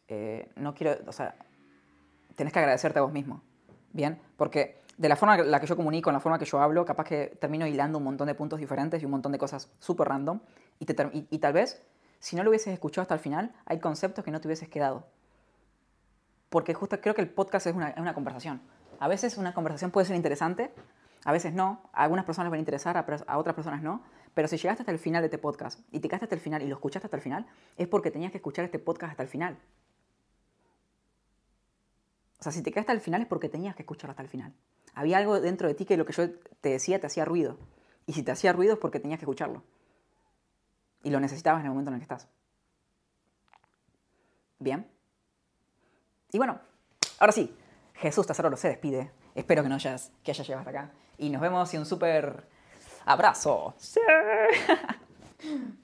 eh, no quiero, o sea, tenés que agradecerte a vos mismo. Bien, porque de la forma en la que yo comunico, en la forma que yo hablo, capaz que termino hilando un montón de puntos diferentes y un montón de cosas súper random. Y, tal vez, si no lo hubieses escuchado hasta el final, hay conceptos que no te hubieses quedado. Porque justo creo que el podcast es una, una conversación. A veces una conversación puede ser interesante, a veces no. A algunas personas van a interesar, a, otras personas no. Pero si llegaste hasta el final de este podcast y te quedaste hasta el final y lo escuchaste hasta el final, es porque tenías que escuchar este podcast hasta el final. O sea, si te quedaste hasta el final es porque tenías que escucharlo hasta el final. Había algo dentro de ti que lo que yo te decía te hacía ruido. Y si te hacía ruido es porque tenías que escucharlo. Y lo necesitabas en el momento en el que estás. Bien. Y bueno, ahora sí, Jesús Tazarolo se despide. Espero que, no hayas, que hayas llegado hasta acá. Y nos vemos y un súper abrazo. ¡Sí!